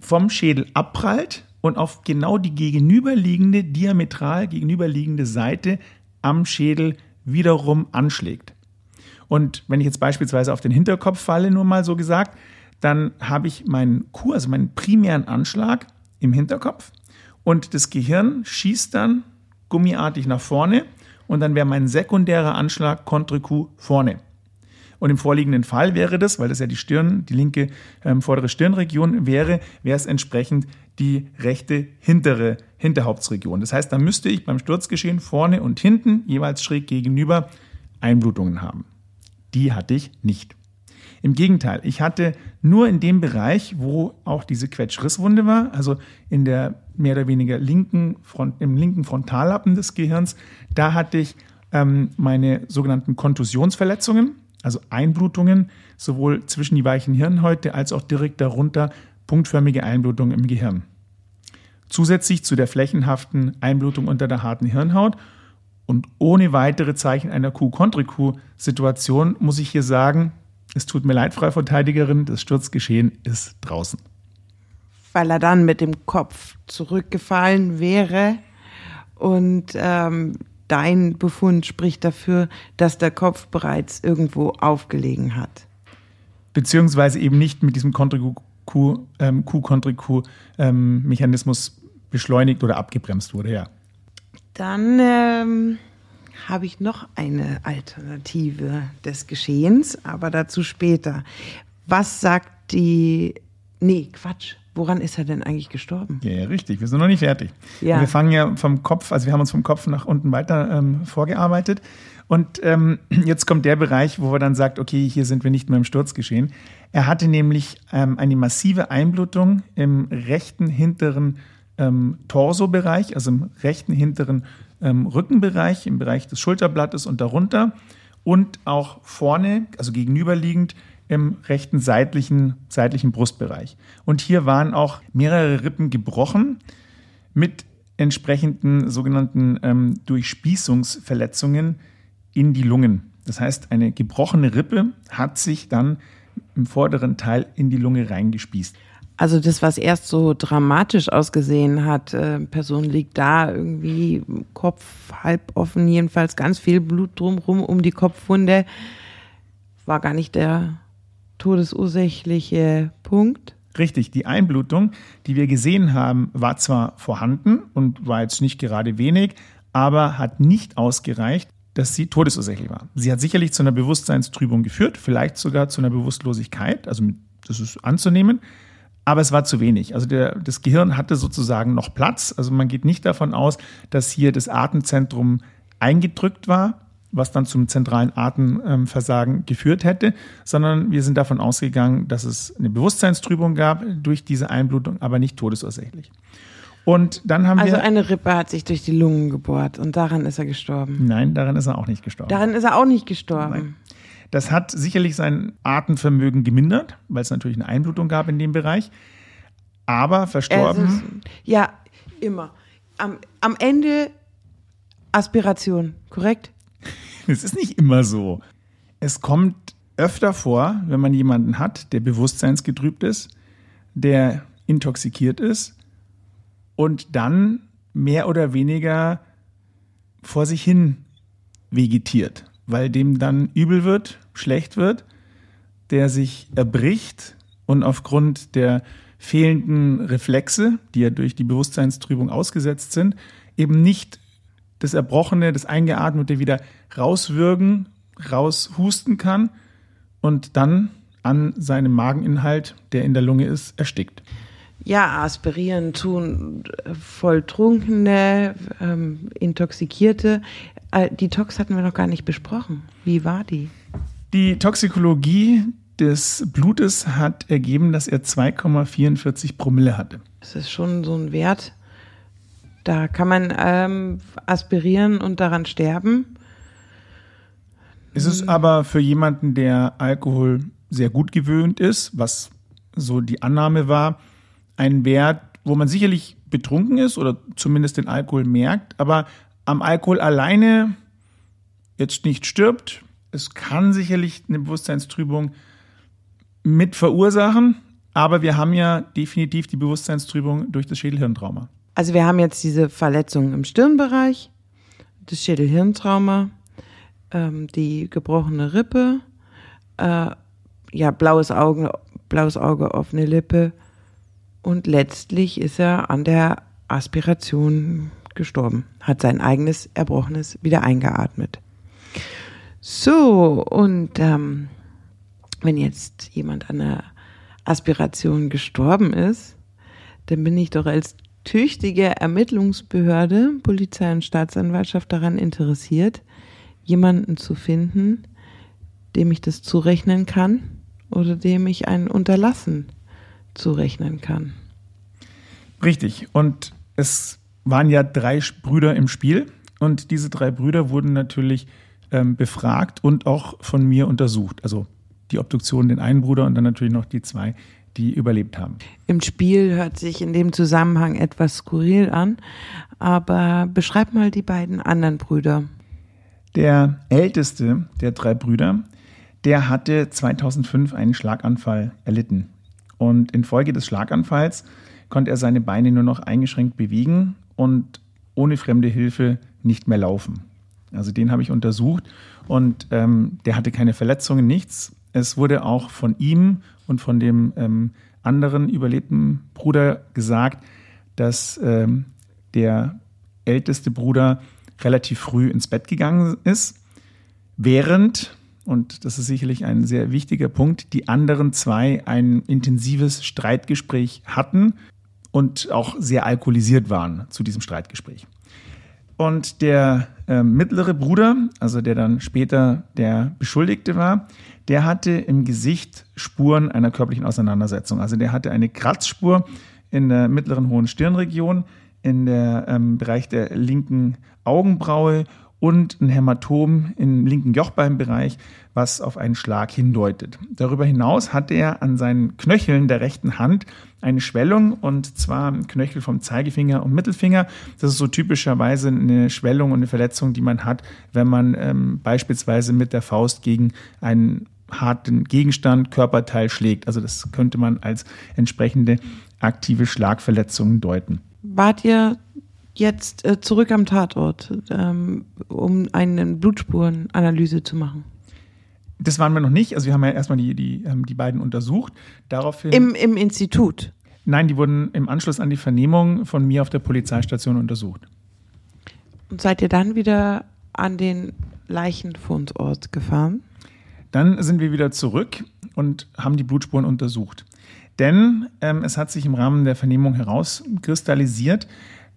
vom Schädel abprallt und auf genau die gegenüberliegende, diametral gegenüberliegende Seite am Schädel wiederum anschlägt. Und wenn ich jetzt beispielsweise auf den Hinterkopf falle, nur mal so gesagt, dann habe ich meinen Q, also meinen primären Anschlag im Hinterkopf und das Gehirn schießt dann gummiartig nach vorne und dann wäre mein sekundärer Anschlag Contre Q vorne. Und im vorliegenden Fall wäre das, weil das ja die Stirn, die linke ähm, vordere Stirnregion wäre, wäre es entsprechend die rechte hintere Hinterhauptsregion. Das heißt, da müsste ich beim Sturzgeschehen vorne und hinten jeweils schräg gegenüber Einblutungen haben. Die hatte ich nicht. Im Gegenteil, ich hatte nur in dem Bereich, wo auch diese Quetschrisswunde war, also in der mehr oder weniger linken Front, im linken Frontallappen des Gehirns, da hatte ich ähm, meine sogenannten Kontusionsverletzungen also Einblutungen sowohl zwischen die weichen Hirnhäute als auch direkt darunter punktförmige Einblutungen im Gehirn. Zusätzlich zu der flächenhaften Einblutung unter der harten Hirnhaut und ohne weitere Zeichen einer Q-Kontra-Q-Situation muss ich hier sagen, es tut mir leid, Frau Verteidigerin, das Sturzgeschehen ist draußen. Weil er dann mit dem Kopf zurückgefallen wäre und ähm, dein Befund spricht dafür, dass der Kopf bereits irgendwo aufgelegen hat. Beziehungsweise eben nicht mit diesem Q-Q-Mechanismus ähm, beschleunigt oder abgebremst wurde, ja. Dann ähm, habe ich noch eine Alternative des Geschehens, aber dazu später. Was sagt die. Nee, Quatsch. Woran ist er denn eigentlich gestorben? Ja, ja richtig. Wir sind noch nicht fertig. Ja. Wir fangen ja vom Kopf, also wir haben uns vom Kopf nach unten weiter ähm, vorgearbeitet. Und ähm, *clears throat* jetzt kommt der Bereich, wo er dann sagt, okay, hier sind wir nicht mehr im Sturz geschehen. Er hatte nämlich ähm, eine massive Einblutung im rechten hinteren ähm, Torsobereich, also im rechten hinteren ähm, Rückenbereich, im Bereich des Schulterblattes und darunter. Und auch vorne, also gegenüberliegend, im rechten seitlichen, seitlichen Brustbereich. Und hier waren auch mehrere Rippen gebrochen mit entsprechenden sogenannten ähm, Durchspießungsverletzungen in die Lungen. Das heißt, eine gebrochene Rippe hat sich dann im vorderen Teil in die Lunge reingespießt. Also das, was erst so dramatisch ausgesehen hat, äh, Person liegt da irgendwie Kopf halb offen, jedenfalls ganz viel Blut drumherum um die Kopfwunde, war gar nicht der todesursächliche Punkt. Richtig, die Einblutung, die wir gesehen haben, war zwar vorhanden und war jetzt nicht gerade wenig, aber hat nicht ausgereicht, dass sie todesursächlich war. Sie hat sicherlich zu einer Bewusstseinstrübung geführt, vielleicht sogar zu einer Bewusstlosigkeit, also das ist anzunehmen, aber es war zu wenig. Also der, das Gehirn hatte sozusagen noch Platz. Also man geht nicht davon aus, dass hier das Atemzentrum eingedrückt war, was dann zum zentralen Atemversagen geführt hätte, sondern wir sind davon ausgegangen, dass es eine Bewusstseinstrübung gab durch diese Einblutung, aber nicht todesursächlich. Und dann haben also wir. Also eine Rippe hat sich durch die Lungen gebohrt und daran ist er gestorben. Nein, daran ist er auch nicht gestorben. Daran ist er auch nicht gestorben. Nein. Das hat sicherlich sein Atemvermögen gemindert, weil es natürlich eine Einblutung gab in dem Bereich. Aber verstorben. Ist, ja, immer. Am, am Ende Aspiration, korrekt? *laughs* Es ist nicht immer so. Es kommt öfter vor, wenn man jemanden hat, der bewusstseinsgetrübt ist, der intoxikiert ist und dann mehr oder weniger vor sich hin vegetiert, weil dem dann übel wird, schlecht wird, der sich erbricht und aufgrund der fehlenden Reflexe, die ja durch die Bewusstseinstrübung ausgesetzt sind, eben nicht das Erbrochene, das Eingeatmete wieder rauswürgen, raushusten kann und dann an seinem Mageninhalt, der in der Lunge ist, erstickt. Ja, aspirieren tun Volltrunkene, ähm, Intoxikierte. Äh, die Tox hatten wir noch gar nicht besprochen. Wie war die? Die Toxikologie des Blutes hat ergeben, dass er 2,44 Promille hatte. Das ist schon so ein Wert, da kann man ähm, aspirieren und daran sterben. Ist es aber für jemanden, der Alkohol sehr gut gewöhnt ist, was so die Annahme war, ein Wert, wo man sicherlich betrunken ist oder zumindest den Alkohol merkt, aber am Alkohol alleine jetzt nicht stirbt, es kann sicherlich eine Bewusstseinstrübung mit verursachen, aber wir haben ja definitiv die Bewusstseinstrübung durch das Schädelhirntrauma. Also wir haben jetzt diese Verletzungen im Stirnbereich, das Schädelhirntrauma, ähm, die gebrochene Rippe, äh, ja, blaues Auge, blaues Auge, offene Lippe und letztlich ist er an der Aspiration gestorben, hat sein eigenes Erbrochenes wieder eingeatmet. So, und ähm, wenn jetzt jemand an der Aspiration gestorben ist, dann bin ich doch als tüchtige Ermittlungsbehörde, Polizei und Staatsanwaltschaft daran interessiert, jemanden zu finden, dem ich das zurechnen kann oder dem ich ein Unterlassen zurechnen kann. Richtig. Und es waren ja drei Brüder im Spiel und diese drei Brüder wurden natürlich ähm, befragt und auch von mir untersucht. Also die Obduktion den einen Bruder und dann natürlich noch die zwei, die überlebt haben. Im Spiel hört sich in dem Zusammenhang etwas skurril an, aber beschreib mal die beiden anderen Brüder. Der älteste der drei Brüder, der hatte 2005 einen Schlaganfall erlitten. Und infolge des Schlaganfalls konnte er seine Beine nur noch eingeschränkt bewegen und ohne fremde Hilfe nicht mehr laufen. Also den habe ich untersucht und ähm, der hatte keine Verletzungen, nichts. Es wurde auch von ihm und von dem ähm, anderen überlebten Bruder gesagt, dass ähm, der älteste Bruder relativ früh ins Bett gegangen ist, während, und das ist sicherlich ein sehr wichtiger Punkt, die anderen zwei ein intensives Streitgespräch hatten und auch sehr alkoholisiert waren zu diesem Streitgespräch. Und der äh, mittlere Bruder, also der dann später der Beschuldigte war, der hatte im Gesicht Spuren einer körperlichen Auseinandersetzung. Also der hatte eine Kratzspur in der mittleren hohen Stirnregion, in der ähm, Bereich der linken Augenbraue und ein Hämatom im linken Jochbeinbereich, was auf einen Schlag hindeutet. Darüber hinaus hatte er an seinen Knöcheln der rechten Hand eine Schwellung und zwar Knöchel vom Zeigefinger und Mittelfinger. Das ist so typischerweise eine Schwellung und eine Verletzung, die man hat, wenn man ähm, beispielsweise mit der Faust gegen einen harten Gegenstand, Körperteil schlägt. Also das könnte man als entsprechende aktive Schlagverletzung deuten. Wart ihr jetzt äh, zurück am Tatort, ähm, um eine Blutspurenanalyse zu machen? Das waren wir noch nicht. Also wir haben ja erstmal die, die, ähm, die beiden untersucht. Daraufhin. Im, Im Institut? Nein, die wurden im Anschluss an die Vernehmung von mir auf der Polizeistation untersucht. Und seid ihr dann wieder an den Leichenfundort gefahren? Dann sind wir wieder zurück und haben die Blutspuren untersucht. Denn ähm, es hat sich im Rahmen der Vernehmung herauskristallisiert,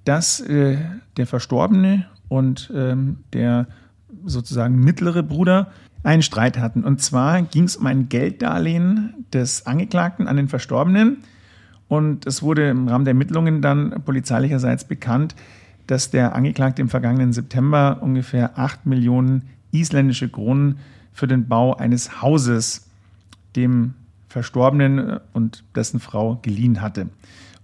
dass äh, der Verstorbene und ähm, der sozusagen mittlere Bruder einen Streit hatten. Und zwar ging es um ein Gelddarlehen des Angeklagten an den Verstorbenen. Und es wurde im Rahmen der Ermittlungen dann polizeilicherseits bekannt, dass der Angeklagte im vergangenen September ungefähr 8 Millionen isländische Kronen für den Bau eines Hauses dem Verstorbenen und dessen Frau geliehen hatte.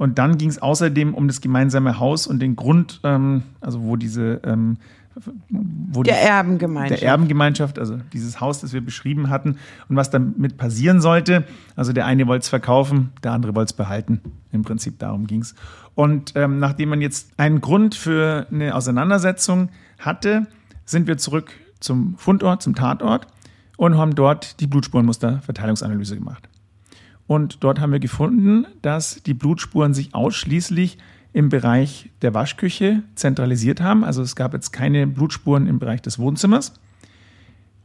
Und dann ging es außerdem um das gemeinsame Haus und den Grund, ähm, also wo diese ähm, wo der die, Erbengemeinschaft. Der Erbengemeinschaft, also dieses Haus, das wir beschrieben hatten und was damit passieren sollte. Also der eine wollte es verkaufen, der andere wollte es behalten. Im Prinzip darum ging es. Und ähm, nachdem man jetzt einen Grund für eine Auseinandersetzung hatte, sind wir zurück zum Fundort, zum Tatort und haben dort die Blutspurenmusterverteilungsanalyse gemacht. Und dort haben wir gefunden, dass die Blutspuren sich ausschließlich im Bereich der Waschküche zentralisiert haben. Also es gab jetzt keine Blutspuren im Bereich des Wohnzimmers.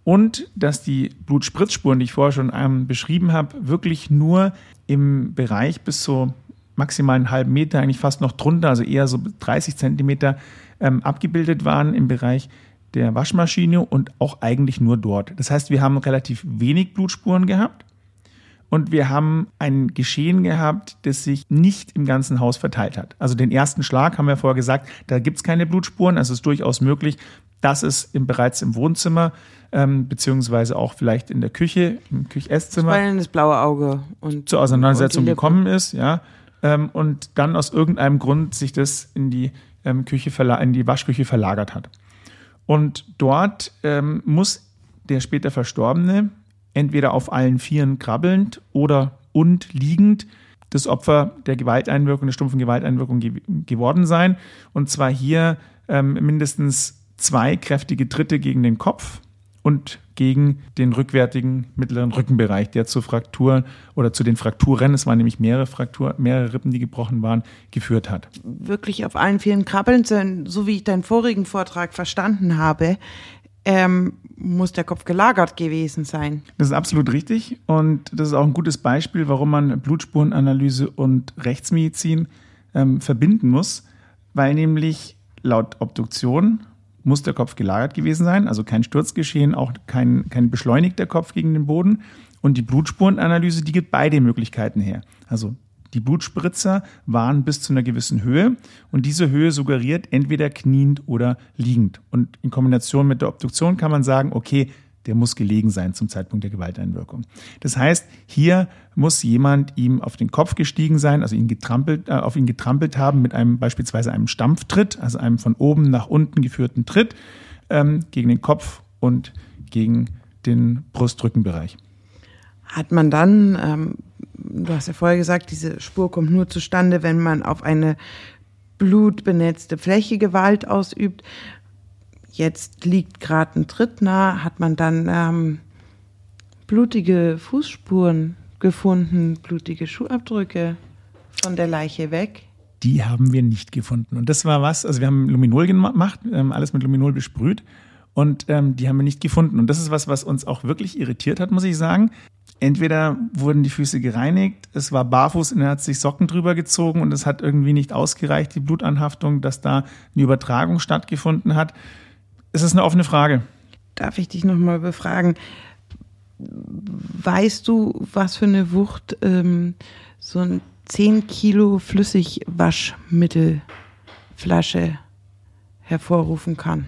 Und dass die Blutspritzspuren, die ich vorher schon ähm, beschrieben habe, wirklich nur im Bereich bis zu maximal einen halben Meter, eigentlich fast noch drunter, also eher so 30 Zentimeter ähm, abgebildet waren im Bereich der Waschmaschine und auch eigentlich nur dort. Das heißt, wir haben relativ wenig Blutspuren gehabt und wir haben ein Geschehen gehabt, das sich nicht im ganzen Haus verteilt hat. Also den ersten Schlag haben wir vorher gesagt, da gibt es keine Blutspuren. Also es ist durchaus möglich, dass es im, bereits im Wohnzimmer ähm, beziehungsweise auch vielleicht in der Küche, im Küchesszimmer. Weil das blaue Auge und zur Auseinandersetzung und gekommen ist, ja. Ähm, und dann aus irgendeinem Grund sich das in die ähm, Küche in die Waschküche verlagert hat. Und dort ähm, muss der später Verstorbene entweder auf allen Vieren krabbelnd oder und liegend das Opfer der Gewalteinwirkung, der stumpfen Gewalteinwirkung ge geworden sein. Und zwar hier ähm, mindestens zwei kräftige Tritte gegen den Kopf und gegen den rückwärtigen mittleren Rückenbereich, der zu Frakturen oder zu den Frakturen, es waren nämlich mehrere Frakturen, mehrere Rippen, die gebrochen waren, geführt hat. Wirklich auf allen Vieren krabbeln, so wie ich deinen vorigen Vortrag verstanden habe, ähm, muss der Kopf gelagert gewesen sein. Das ist absolut richtig und das ist auch ein gutes Beispiel, warum man Blutspurenanalyse und Rechtsmedizin ähm, verbinden muss, weil nämlich laut Obduktion muss der Kopf gelagert gewesen sein, also kein Sturzgeschehen, auch kein, kein beschleunigter Kopf gegen den Boden. Und die Blutspurenanalyse, die gibt beide Möglichkeiten her. Also die Blutspritzer waren bis zu einer gewissen Höhe und diese Höhe suggeriert entweder kniend oder liegend. Und in Kombination mit der Obduktion kann man sagen, okay, der muss gelegen sein zum Zeitpunkt der Gewalteinwirkung. Das heißt, hier muss jemand ihm auf den Kopf gestiegen sein, also ihn getrampelt, äh, auf ihn getrampelt haben mit einem beispielsweise einem Stampftritt, also einem von oben nach unten geführten Tritt ähm, gegen den Kopf und gegen den Brustrückenbereich. Hat man dann, ähm, du hast ja vorher gesagt, diese Spur kommt nur zustande, wenn man auf eine blutbenetzte Fläche Gewalt ausübt jetzt liegt gerade ein Tritt nah, hat man dann ähm, blutige Fußspuren gefunden, blutige Schuhabdrücke von der Leiche weg. Die haben wir nicht gefunden. Und das war was, also wir haben Luminol gemacht, ähm, alles mit Luminol besprüht und ähm, die haben wir nicht gefunden. Und das ist was, was uns auch wirklich irritiert hat, muss ich sagen. Entweder wurden die Füße gereinigt, es war barfuß und er hat sich Socken drüber gezogen und es hat irgendwie nicht ausgereicht, die Blutanhaftung, dass da eine Übertragung stattgefunden hat. Es ist eine offene Frage. Darf ich dich nochmal befragen? Weißt du, was für eine Wucht ähm, so ein 10 Kilo Flüssigwaschmittelflasche hervorrufen kann?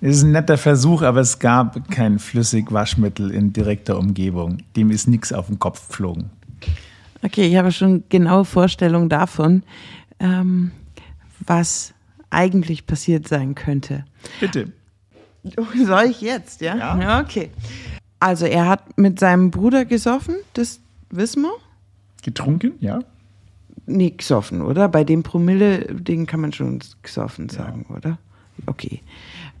Es ist ein netter Versuch, aber es gab kein Flüssigwaschmittel in direkter Umgebung. Dem ist nichts auf den Kopf geflogen. Okay, ich habe schon genaue Vorstellung davon, ähm, was eigentlich passiert sein könnte. Bitte. Soll ich jetzt, ja? Ja. Okay. Also er hat mit seinem Bruder gesoffen, das wissen wir. Getrunken, ja. Nee, gesoffen, oder? Bei dem Promille, den kann man schon gesoffen sagen, ja. oder? Okay.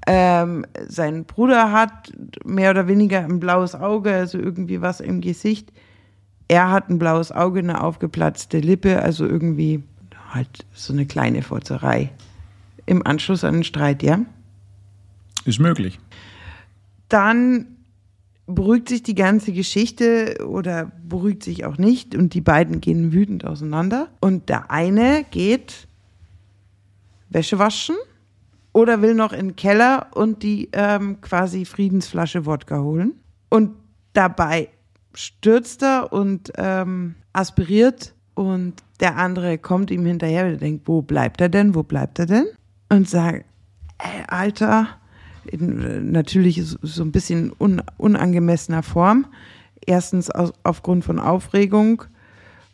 Ähm, sein Bruder hat mehr oder weniger ein blaues Auge, also irgendwie was im Gesicht. Er hat ein blaues Auge, eine aufgeplatzte Lippe, also irgendwie halt so eine kleine Furzerei. Im Anschluss an den Streit, ja? Ist möglich. Dann beruhigt sich die ganze Geschichte oder beruhigt sich auch nicht und die beiden gehen wütend auseinander. Und der eine geht Wäsche waschen oder will noch in den Keller und die ähm, quasi Friedensflasche Wodka holen. Und dabei stürzt er und ähm, aspiriert und der andere kommt ihm hinterher und denkt, wo bleibt er denn, wo bleibt er denn? Und sagt, ey, Alter, in natürlich so ein bisschen un, unangemessener Form. Erstens aus, aufgrund von Aufregung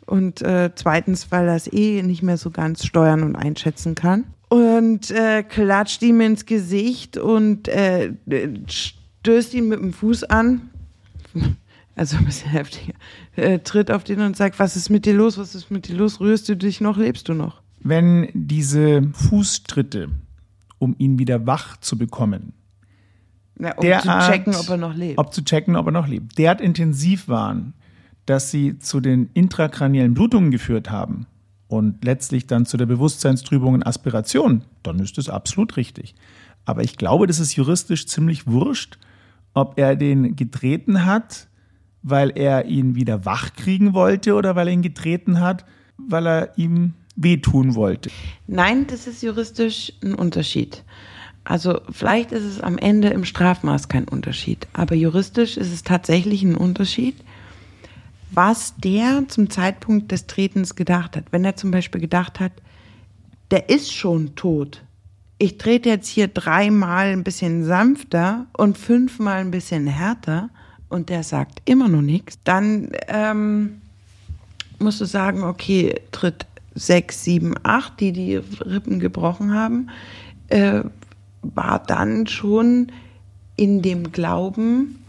und äh, zweitens, weil er es eh nicht mehr so ganz steuern und einschätzen kann. Und äh, klatscht ihm ins Gesicht und äh, stößt ihn mit dem Fuß an. *laughs* Also ein bisschen heftiger. Äh, tritt auf den und sagt, was ist mit dir los? Was ist mit dir los? Rührst du dich noch? Lebst du noch? Wenn diese Fußtritte, um ihn wieder wach zu bekommen, ja, um derart, zu checken, ob er noch lebt. Ob zu checken, ob er noch lebt. Derart intensiv waren, dass sie zu den intrakraniellen Blutungen geführt haben und letztlich dann zu der Bewusstseinstrübung und Aspiration, dann ist das absolut richtig. Aber ich glaube, das ist juristisch ziemlich wurscht, ob er den getreten hat, weil er ihn wieder wach kriegen wollte oder weil er ihn getreten hat, weil er ihm wehtun wollte. Nein, das ist juristisch ein Unterschied. Also vielleicht ist es am Ende im Strafmaß kein Unterschied, aber juristisch ist es tatsächlich ein Unterschied, was der zum Zeitpunkt des Tretens gedacht hat. Wenn er zum Beispiel gedacht hat, der ist schon tot. Ich trete jetzt hier dreimal ein bisschen sanfter und fünfmal ein bisschen härter und der sagt immer noch nichts, dann ähm, musst du sagen, okay, tritt sechs, sieben, acht, die die Rippen gebrochen haben, äh, war dann schon in dem Glauben,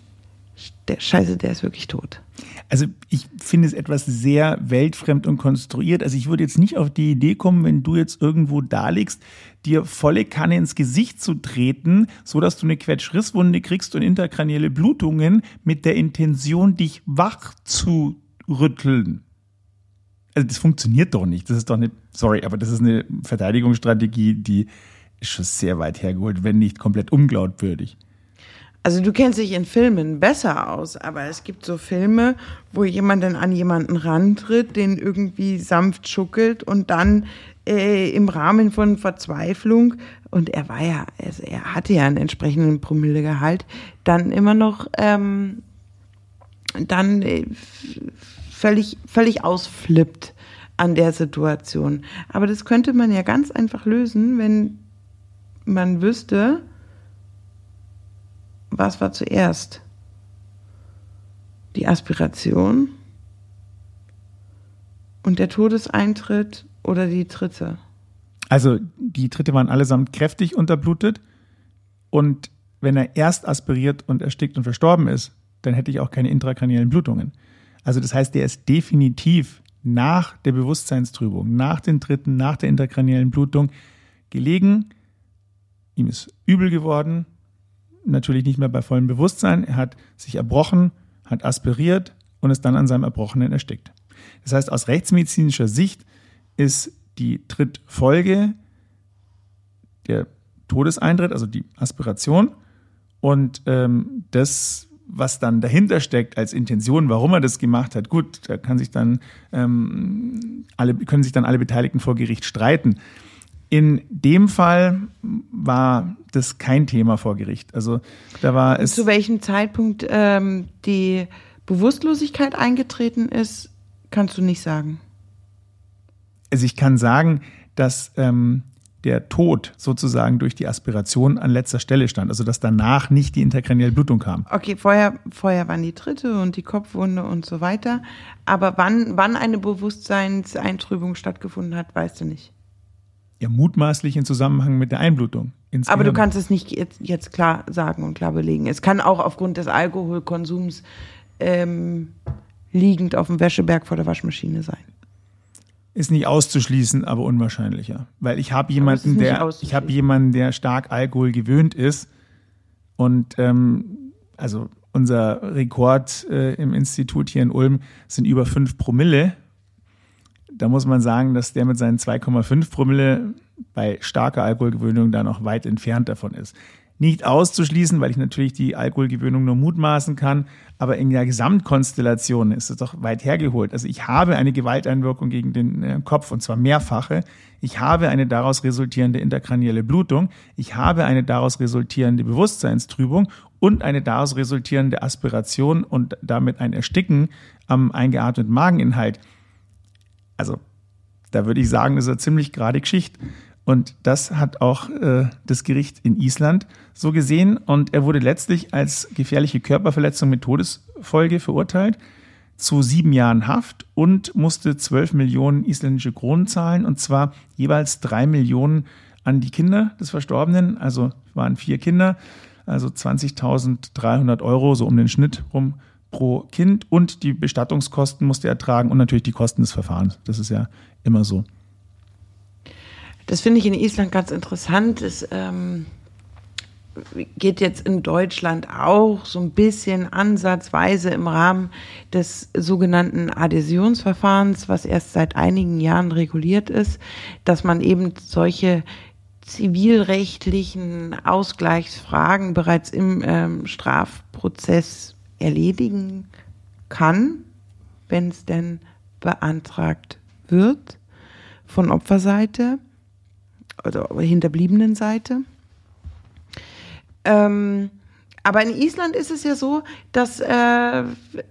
der Scheiße, der ist wirklich tot. Also ich finde es etwas sehr weltfremd und konstruiert. Also ich würde jetzt nicht auf die Idee kommen, wenn du jetzt irgendwo da liegst, dir volle Kanne ins Gesicht zu treten, so dass du eine Quetschrisswunde kriegst und interkranielle Blutungen mit der Intention, dich wach zu rütteln. Also das funktioniert doch nicht. Das ist doch nicht, sorry, aber das ist eine Verteidigungsstrategie, die ist schon sehr weit hergeholt, wenn nicht komplett unglaubwürdig. Also du kennst dich in Filmen besser aus, aber es gibt so Filme, wo jemand dann an jemanden rantritt, den irgendwie sanft schuckelt und dann äh, im Rahmen von Verzweiflung, und er war ja, also er hatte ja einen entsprechenden Promillegehalt, dann immer noch ähm, dann äh, völlig, völlig ausflippt an der Situation. Aber das könnte man ja ganz einfach lösen, wenn man wüsste, was war zuerst? Die Aspiration und der Todeseintritt oder die Tritte? Also die Tritte waren allesamt kräftig unterblutet und wenn er erst aspiriert und erstickt und verstorben ist, dann hätte ich auch keine intrakraniellen Blutungen. Also das heißt, der ist definitiv nach der Bewusstseinstrübung, nach den Tritten, nach der intrakraniellen Blutung gelegen. Ihm ist übel geworden, natürlich nicht mehr bei vollem Bewusstsein. Er hat sich erbrochen, hat aspiriert und ist dann an seinem Erbrochenen erstickt. Das heißt, aus rechtsmedizinischer Sicht ist die Trittfolge der Todeseintritt, also die Aspiration und ähm, das, was dann dahinter steckt als Intention, warum er das gemacht hat, gut, da kann sich dann ähm, alle können sich dann alle Beteiligten vor Gericht streiten. In dem Fall war das kein Thema vor Gericht. Also da war es. Zu welchem Zeitpunkt ähm, die Bewusstlosigkeit eingetreten ist, kannst du nicht sagen. Also ich kann sagen, dass ähm, der Tod sozusagen durch die Aspiration an letzter Stelle stand, also dass danach nicht die interkranielle Blutung kam. Okay, vorher, vorher waren die Tritte und die Kopfwunde und so weiter. Aber wann, wann eine Bewusstseinseintrübung stattgefunden hat, weißt du nicht. Ja, mutmaßlich in Zusammenhang mit der Einblutung. Aber du kannst es nicht jetzt, jetzt, klar sagen und klar belegen. Es kann auch aufgrund des Alkoholkonsums ähm, liegend auf dem Wäscheberg vor der Waschmaschine sein. Ist nicht auszuschließen, aber unwahrscheinlicher. Weil ich habe jemanden, der ich habe jemanden, der stark Alkohol gewöhnt ist. Und ähm, also unser Rekord äh, im Institut hier in Ulm sind über fünf Promille da muss man sagen, dass der mit seinen 2,5 Promille bei starker Alkoholgewöhnung da noch weit entfernt davon ist. Nicht auszuschließen, weil ich natürlich die Alkoholgewöhnung nur mutmaßen kann, aber in der Gesamtkonstellation ist es doch weit hergeholt. Also ich habe eine Gewalteinwirkung gegen den äh, Kopf und zwar mehrfache. Ich habe eine daraus resultierende interkranielle Blutung. Ich habe eine daraus resultierende Bewusstseinstrübung und eine daraus resultierende Aspiration und damit ein Ersticken am eingeatmeten Mageninhalt also da würde ich sagen, das ist eine ziemlich gerade Geschichte. Und das hat auch äh, das Gericht in Island so gesehen. Und er wurde letztlich als gefährliche Körperverletzung mit Todesfolge verurteilt zu sieben Jahren Haft und musste zwölf Millionen isländische Kronen zahlen. Und zwar jeweils drei Millionen an die Kinder des Verstorbenen. Also waren vier Kinder, also 20.300 Euro, so um den Schnitt rum pro Kind und die Bestattungskosten musste er tragen und natürlich die Kosten des Verfahrens. Das ist ja immer so. Das finde ich in Island ganz interessant. Es ähm, geht jetzt in Deutschland auch so ein bisschen ansatzweise im Rahmen des sogenannten Adhäsionsverfahrens, was erst seit einigen Jahren reguliert ist, dass man eben solche zivilrechtlichen Ausgleichsfragen bereits im ähm, Strafprozess erledigen kann, wenn es denn beantragt wird von Opferseite oder hinterbliebenen Seite. Ähm, aber in Island ist es ja so, dass äh,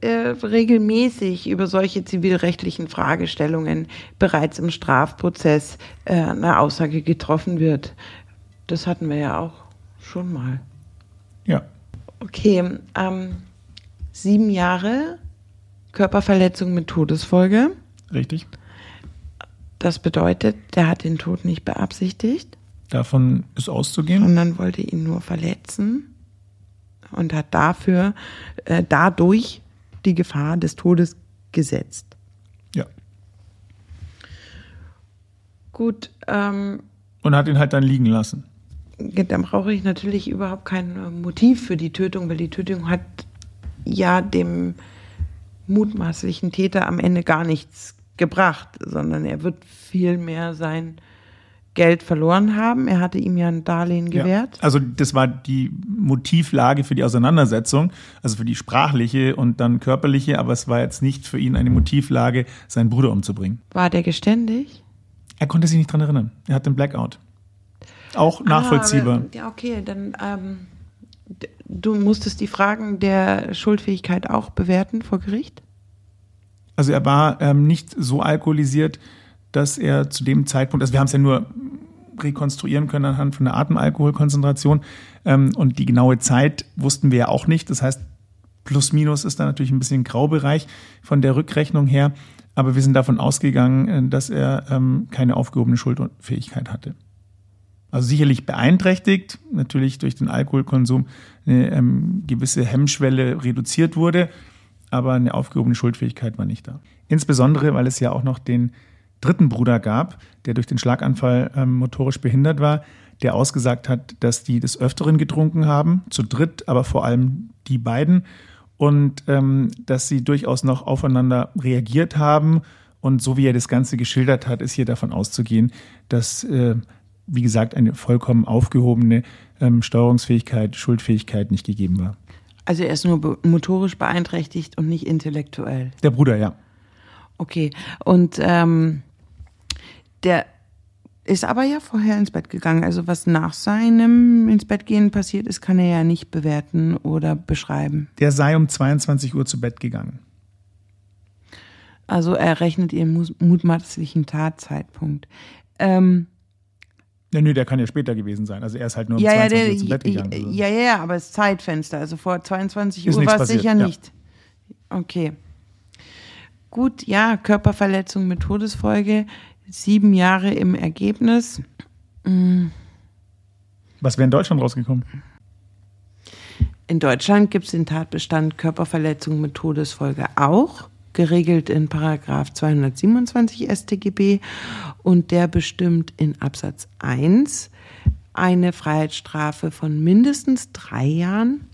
äh, regelmäßig über solche zivilrechtlichen Fragestellungen bereits im Strafprozess äh, eine Aussage getroffen wird. Das hatten wir ja auch schon mal. Ja. Okay. Ähm, sieben Jahre Körperverletzung mit Todesfolge. Richtig. Das bedeutet, der hat den Tod nicht beabsichtigt. Davon ist auszugehen. Sondern wollte ihn nur verletzen. und hat dafür, äh, dadurch die Gefahr des Todes gesetzt. Ja. Gut, ähm, Und hat ihn halt dann liegen lassen. dann brauche ich natürlich überhaupt kein äh, Motiv für die Tötung, weil die Tötung hat ja dem mutmaßlichen Täter am Ende gar nichts gebracht, sondern er wird vielmehr sein Geld verloren haben. Er hatte ihm ja ein Darlehen gewährt. Ja. Also das war die Motivlage für die Auseinandersetzung, also für die sprachliche und dann körperliche, aber es war jetzt nicht für ihn eine Motivlage, seinen Bruder umzubringen. War der geständig? Er konnte sich nicht dran erinnern. Er hat den Blackout. Auch nachvollziehbar. Ah, ja, okay, dann ähm, du musstest die Fragen der Schuldfähigkeit auch bewerten vor Gericht? Also er war ähm, nicht so alkoholisiert, dass er zu dem Zeitpunkt, also wir haben es ja nur rekonstruieren können anhand von der Atemalkoholkonzentration ähm, und die genaue Zeit wussten wir ja auch nicht. Das heißt, plus minus ist da natürlich ein bisschen Graubereich von der Rückrechnung her, aber wir sind davon ausgegangen, äh, dass er ähm, keine aufgehobene Schuldfähigkeit hatte. Also sicherlich beeinträchtigt, natürlich durch den Alkoholkonsum eine ähm, gewisse Hemmschwelle reduziert wurde, aber eine aufgehobene Schuldfähigkeit war nicht da. Insbesondere, weil es ja auch noch den dritten Bruder gab, der durch den Schlaganfall ähm, motorisch behindert war, der ausgesagt hat, dass die des Öfteren getrunken haben, zu dritt, aber vor allem die beiden, und ähm, dass sie durchaus noch aufeinander reagiert haben. Und so wie er das Ganze geschildert hat, ist hier davon auszugehen, dass, äh, wie gesagt, eine vollkommen aufgehobene ähm, Steuerungsfähigkeit, Schuldfähigkeit nicht gegeben war. Also er ist nur motorisch beeinträchtigt und nicht intellektuell. Der Bruder, ja. Okay. Und ähm, der ist aber ja vorher ins Bett gegangen. Also was nach seinem ins Bett gehen passiert ist, kann er ja nicht bewerten oder beschreiben. Der sei um 22 Uhr zu Bett gegangen. Also er rechnet ihren mutmaßlichen Tatzeitpunkt. Ähm, Ja, nö, der kann ja später gewesen sein. Also er ist halt nur um ja, ja, 22 der, Uhr zu Bett gegangen. Also. ja, ja, ja, aber das Zeitfenster, also vor 22 Ist Uhr war es sicher ja. nicht. Okay. Gut, ja, Körperverletzung mit Todesfolge, sieben Jahre im Ergebnis. Was wäre in Deutschland rausgekommen? In Deutschland gibt es den Tatbestand Körperverletzung mit Todesfolge auch, geregelt in Paragraph 227 StGB und der bestimmt in Absatz 1 eine Freiheitsstrafe von mindestens drei Jahren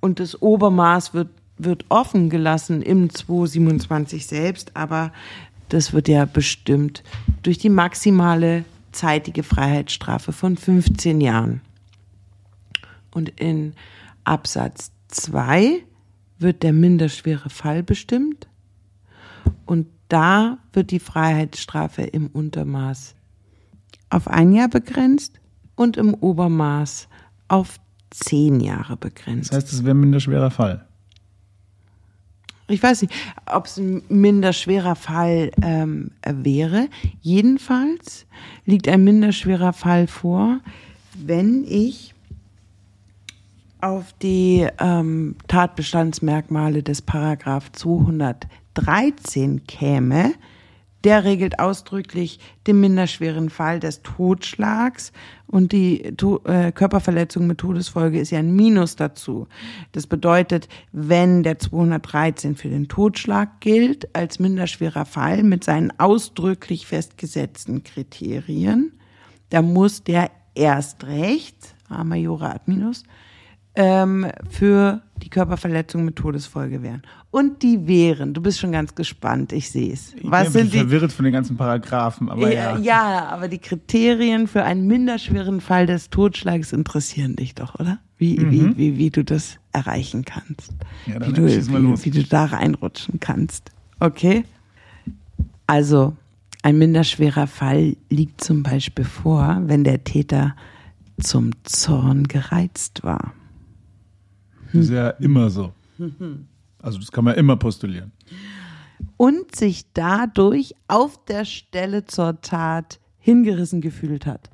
und das Obermaß wird, wird offen gelassen im 227 selbst, aber das wird ja bestimmt durch die maximale zeitige Freiheitsstrafe von 15 Jahren. Und in Absatz 2 wird der minderschwere Fall bestimmt. Und da wird die Freiheitsstrafe im Untermaß auf ein Jahr begrenzt und im Obermaß auf zehn Jahre begrenzt. Das heißt, es wäre ein minderschwerer Fall. Ich weiß nicht, ob es ein minderschwerer Fall ähm, wäre. Jedenfalls liegt ein minderschwerer Fall vor, wenn ich auf die ähm, Tatbestandsmerkmale des Paragraph 213 käme. Der regelt ausdrücklich den minderschweren Fall des Totschlags und die to äh, Körperverletzung mit Todesfolge ist ja ein Minus dazu. Das bedeutet, wenn der 213 für den Totschlag gilt als minderschwerer Fall mit seinen ausdrücklich festgesetzten Kriterien, dann muss der erst recht, A majora ad minus, ähm, für die Körperverletzung mit Todesfolge wären. Und die wären, du bist schon ganz gespannt, ich sehe es. Ich Was bin sind die? verwirrt von den ganzen Paragraphen, aber ja. Ja, ja, aber die Kriterien für einen minderschweren Fall des Totschlags interessieren dich doch, oder? Wie, wie, wie, wie du das erreichen kannst. Mhm. Ja, dann wie, du, mal los. wie, wie du da reinrutschen kannst. Okay? Also, ein minderschwerer Fall liegt zum Beispiel vor, wenn der Täter zum Zorn gereizt war. Das ist ja immer so. Also das kann man immer postulieren. und sich dadurch auf der Stelle zur Tat hingerissen gefühlt hat.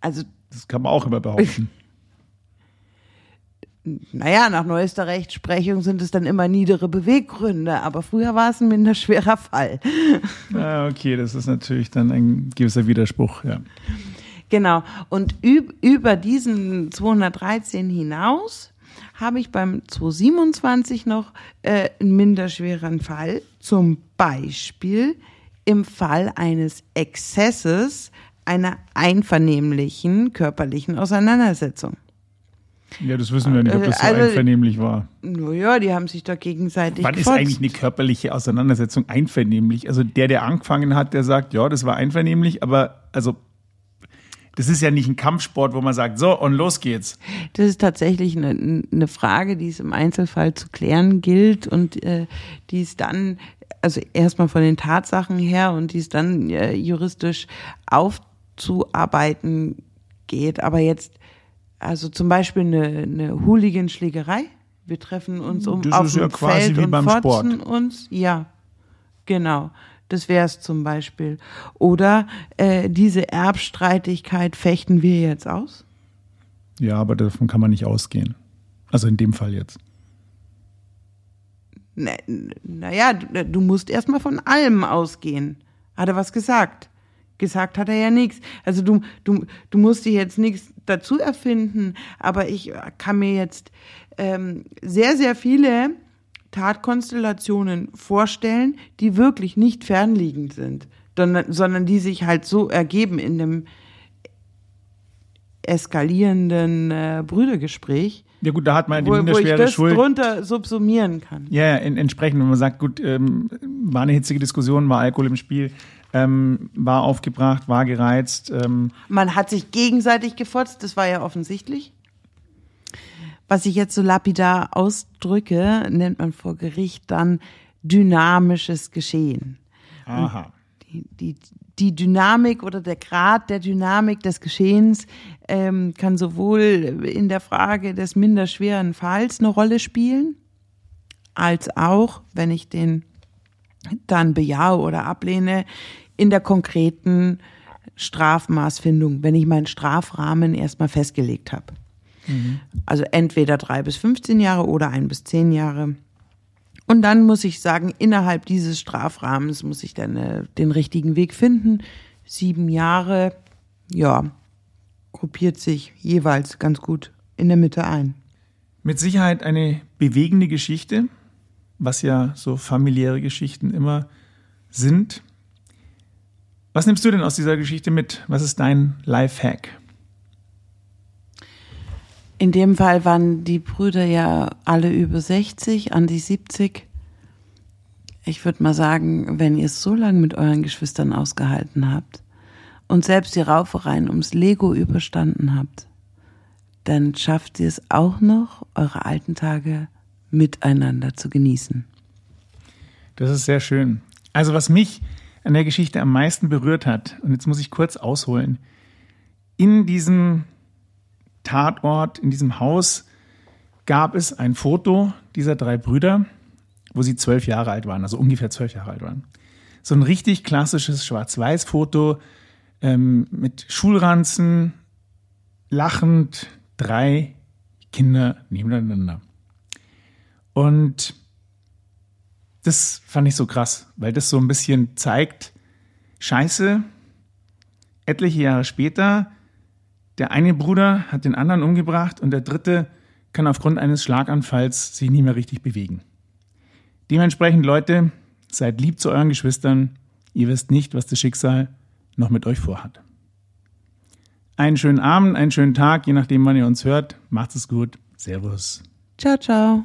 Also, Das kann man auch immer behaupten. *laughs* naja, nach neuester Rechtsprechung sind es dann immer niedere Beweggründe, aber früher war es ein minderschwerer Fall. *laughs* ah, okay, das ist natürlich dann ein gewisser Widerspruch, ja. Genau. Und üb über diesen 213 hinaus habe ich beim 227 noch äh, einen minderschweren Fall. Zum Beispiel im Fall eines Exzesses einer einvernehmlichen körperlichen Auseinandersetzung. Ja, das wissen wir nicht, ob das so Also- einvernehmlich war. Naja, die haben sich da gegenseitig Wann ist gefotzt. eigentlich eine körperliche Auseinandersetzung einvernehmlich? Also der, der angefangen hat, der sagt, ja, das war einvernehmlich, aber also das ist ja nicht ein Kampfsport, wo man sagt, so und los geht's. Das ist tatsächlich eine, eine Frage, die es im Einzelfall zu klären gilt und äh, die es dann, also erstmal von den Tatsachen her und die es dann äh, juristisch aufzuarbeiten geht. Aber jetzt, also zum Beispiel eine, eine Hooligan-Schlägerei. Wir treffen uns um Das auf ist ja dem quasi Feld wie und beim Sport. uns. Ja, genau. Das wäre es zum Beispiel. Oder äh, diese Erbstreitigkeit fechten wir jetzt aus? Ja, aber davon kann man nicht ausgehen. Also in dem Fall jetzt. Na, naja, du, du musst erstmal von allem ausgehen. Hat er was gesagt? Gesagt hat er ja nichts. Also du, du, du musst dir jetzt nichts dazu erfinden, aber ich kann mir jetzt ähm, sehr, sehr viele Tatkonstellationen vorstellen, die wirklich nicht fernliegend sind, sondern, die sich halt so ergeben in dem eskalierenden äh, Brüdergespräch, Ja gut, da hat man die wo, wo ich das Schuld. drunter subsumieren kann. Ja, ja, en- entsprechend, wenn man sagt, gut, ähm, war eine hitzige Diskussion, war Alkohol im Spiel, ähm, war aufgebracht, war gereizt. Ähm, Man hat sich gegenseitig gefotzt, das war ja offensichtlich. Was ich jetzt so lapidar ausdrücke, nennt man vor Gericht dann dynamisches Geschehen. aha. Die, die, die Dynamik oder der Grad der Dynamik des Geschehens ähm, kann sowohl in der Frage des minderschweren Falls eine Rolle spielen, als auch, wenn ich den dann bejahe oder ablehne, in der konkreten Strafmaßfindung, wenn ich meinen Strafrahmen erstmal festgelegt habe. Also entweder drei bis 15 Jahre oder ein bis zehn Jahre. Und dann muss ich sagen, innerhalb dieses Strafrahmens muss ich dann äh, den richtigen Weg finden. Sieben Jahre, ja, gruppiert sich jeweils ganz gut in der Mitte ein. Mit Sicherheit eine bewegende Geschichte, was ja so familiäre Geschichten immer sind. Was nimmst du denn aus dieser Geschichte mit? Was ist dein Lifehack? In dem Fall waren die Brüder ja alle über 60, an die 70. Ich würde mal sagen, wenn ihr es so lange mit euren Geschwistern ausgehalten habt und selbst die Raufereien ums Lego überstanden habt, dann schafft ihr es auch noch, eure alten Tage miteinander zu genießen. Das ist sehr schön. Also was mich an der Geschichte am meisten berührt hat, und jetzt muss ich kurz ausholen, in diesem Tatort, in diesem Haus gab es ein Foto dieser drei Brüder, wo sie zwölf Jahre alt waren, also ungefähr zwölf Jahre alt waren. So ein richtig klassisches Schwarz-Weiß-Foto ähm, mit Schulranzen, lachend, drei Kinder nebeneinander. Und das fand ich so krass, weil das so ein bisschen zeigt, scheiße, etliche Jahre später, der eine Bruder hat den anderen umgebracht und der dritte kann aufgrund eines Schlaganfalls sich nicht mehr richtig bewegen. Dementsprechend, Leute, seid lieb zu euren Geschwistern. Ihr wisst nicht, was das Schicksal noch mit euch vorhat. Einen schönen Abend, einen schönen Tag, je nachdem, wann ihr uns hört. Macht es gut. Servus. Ciao, ciao.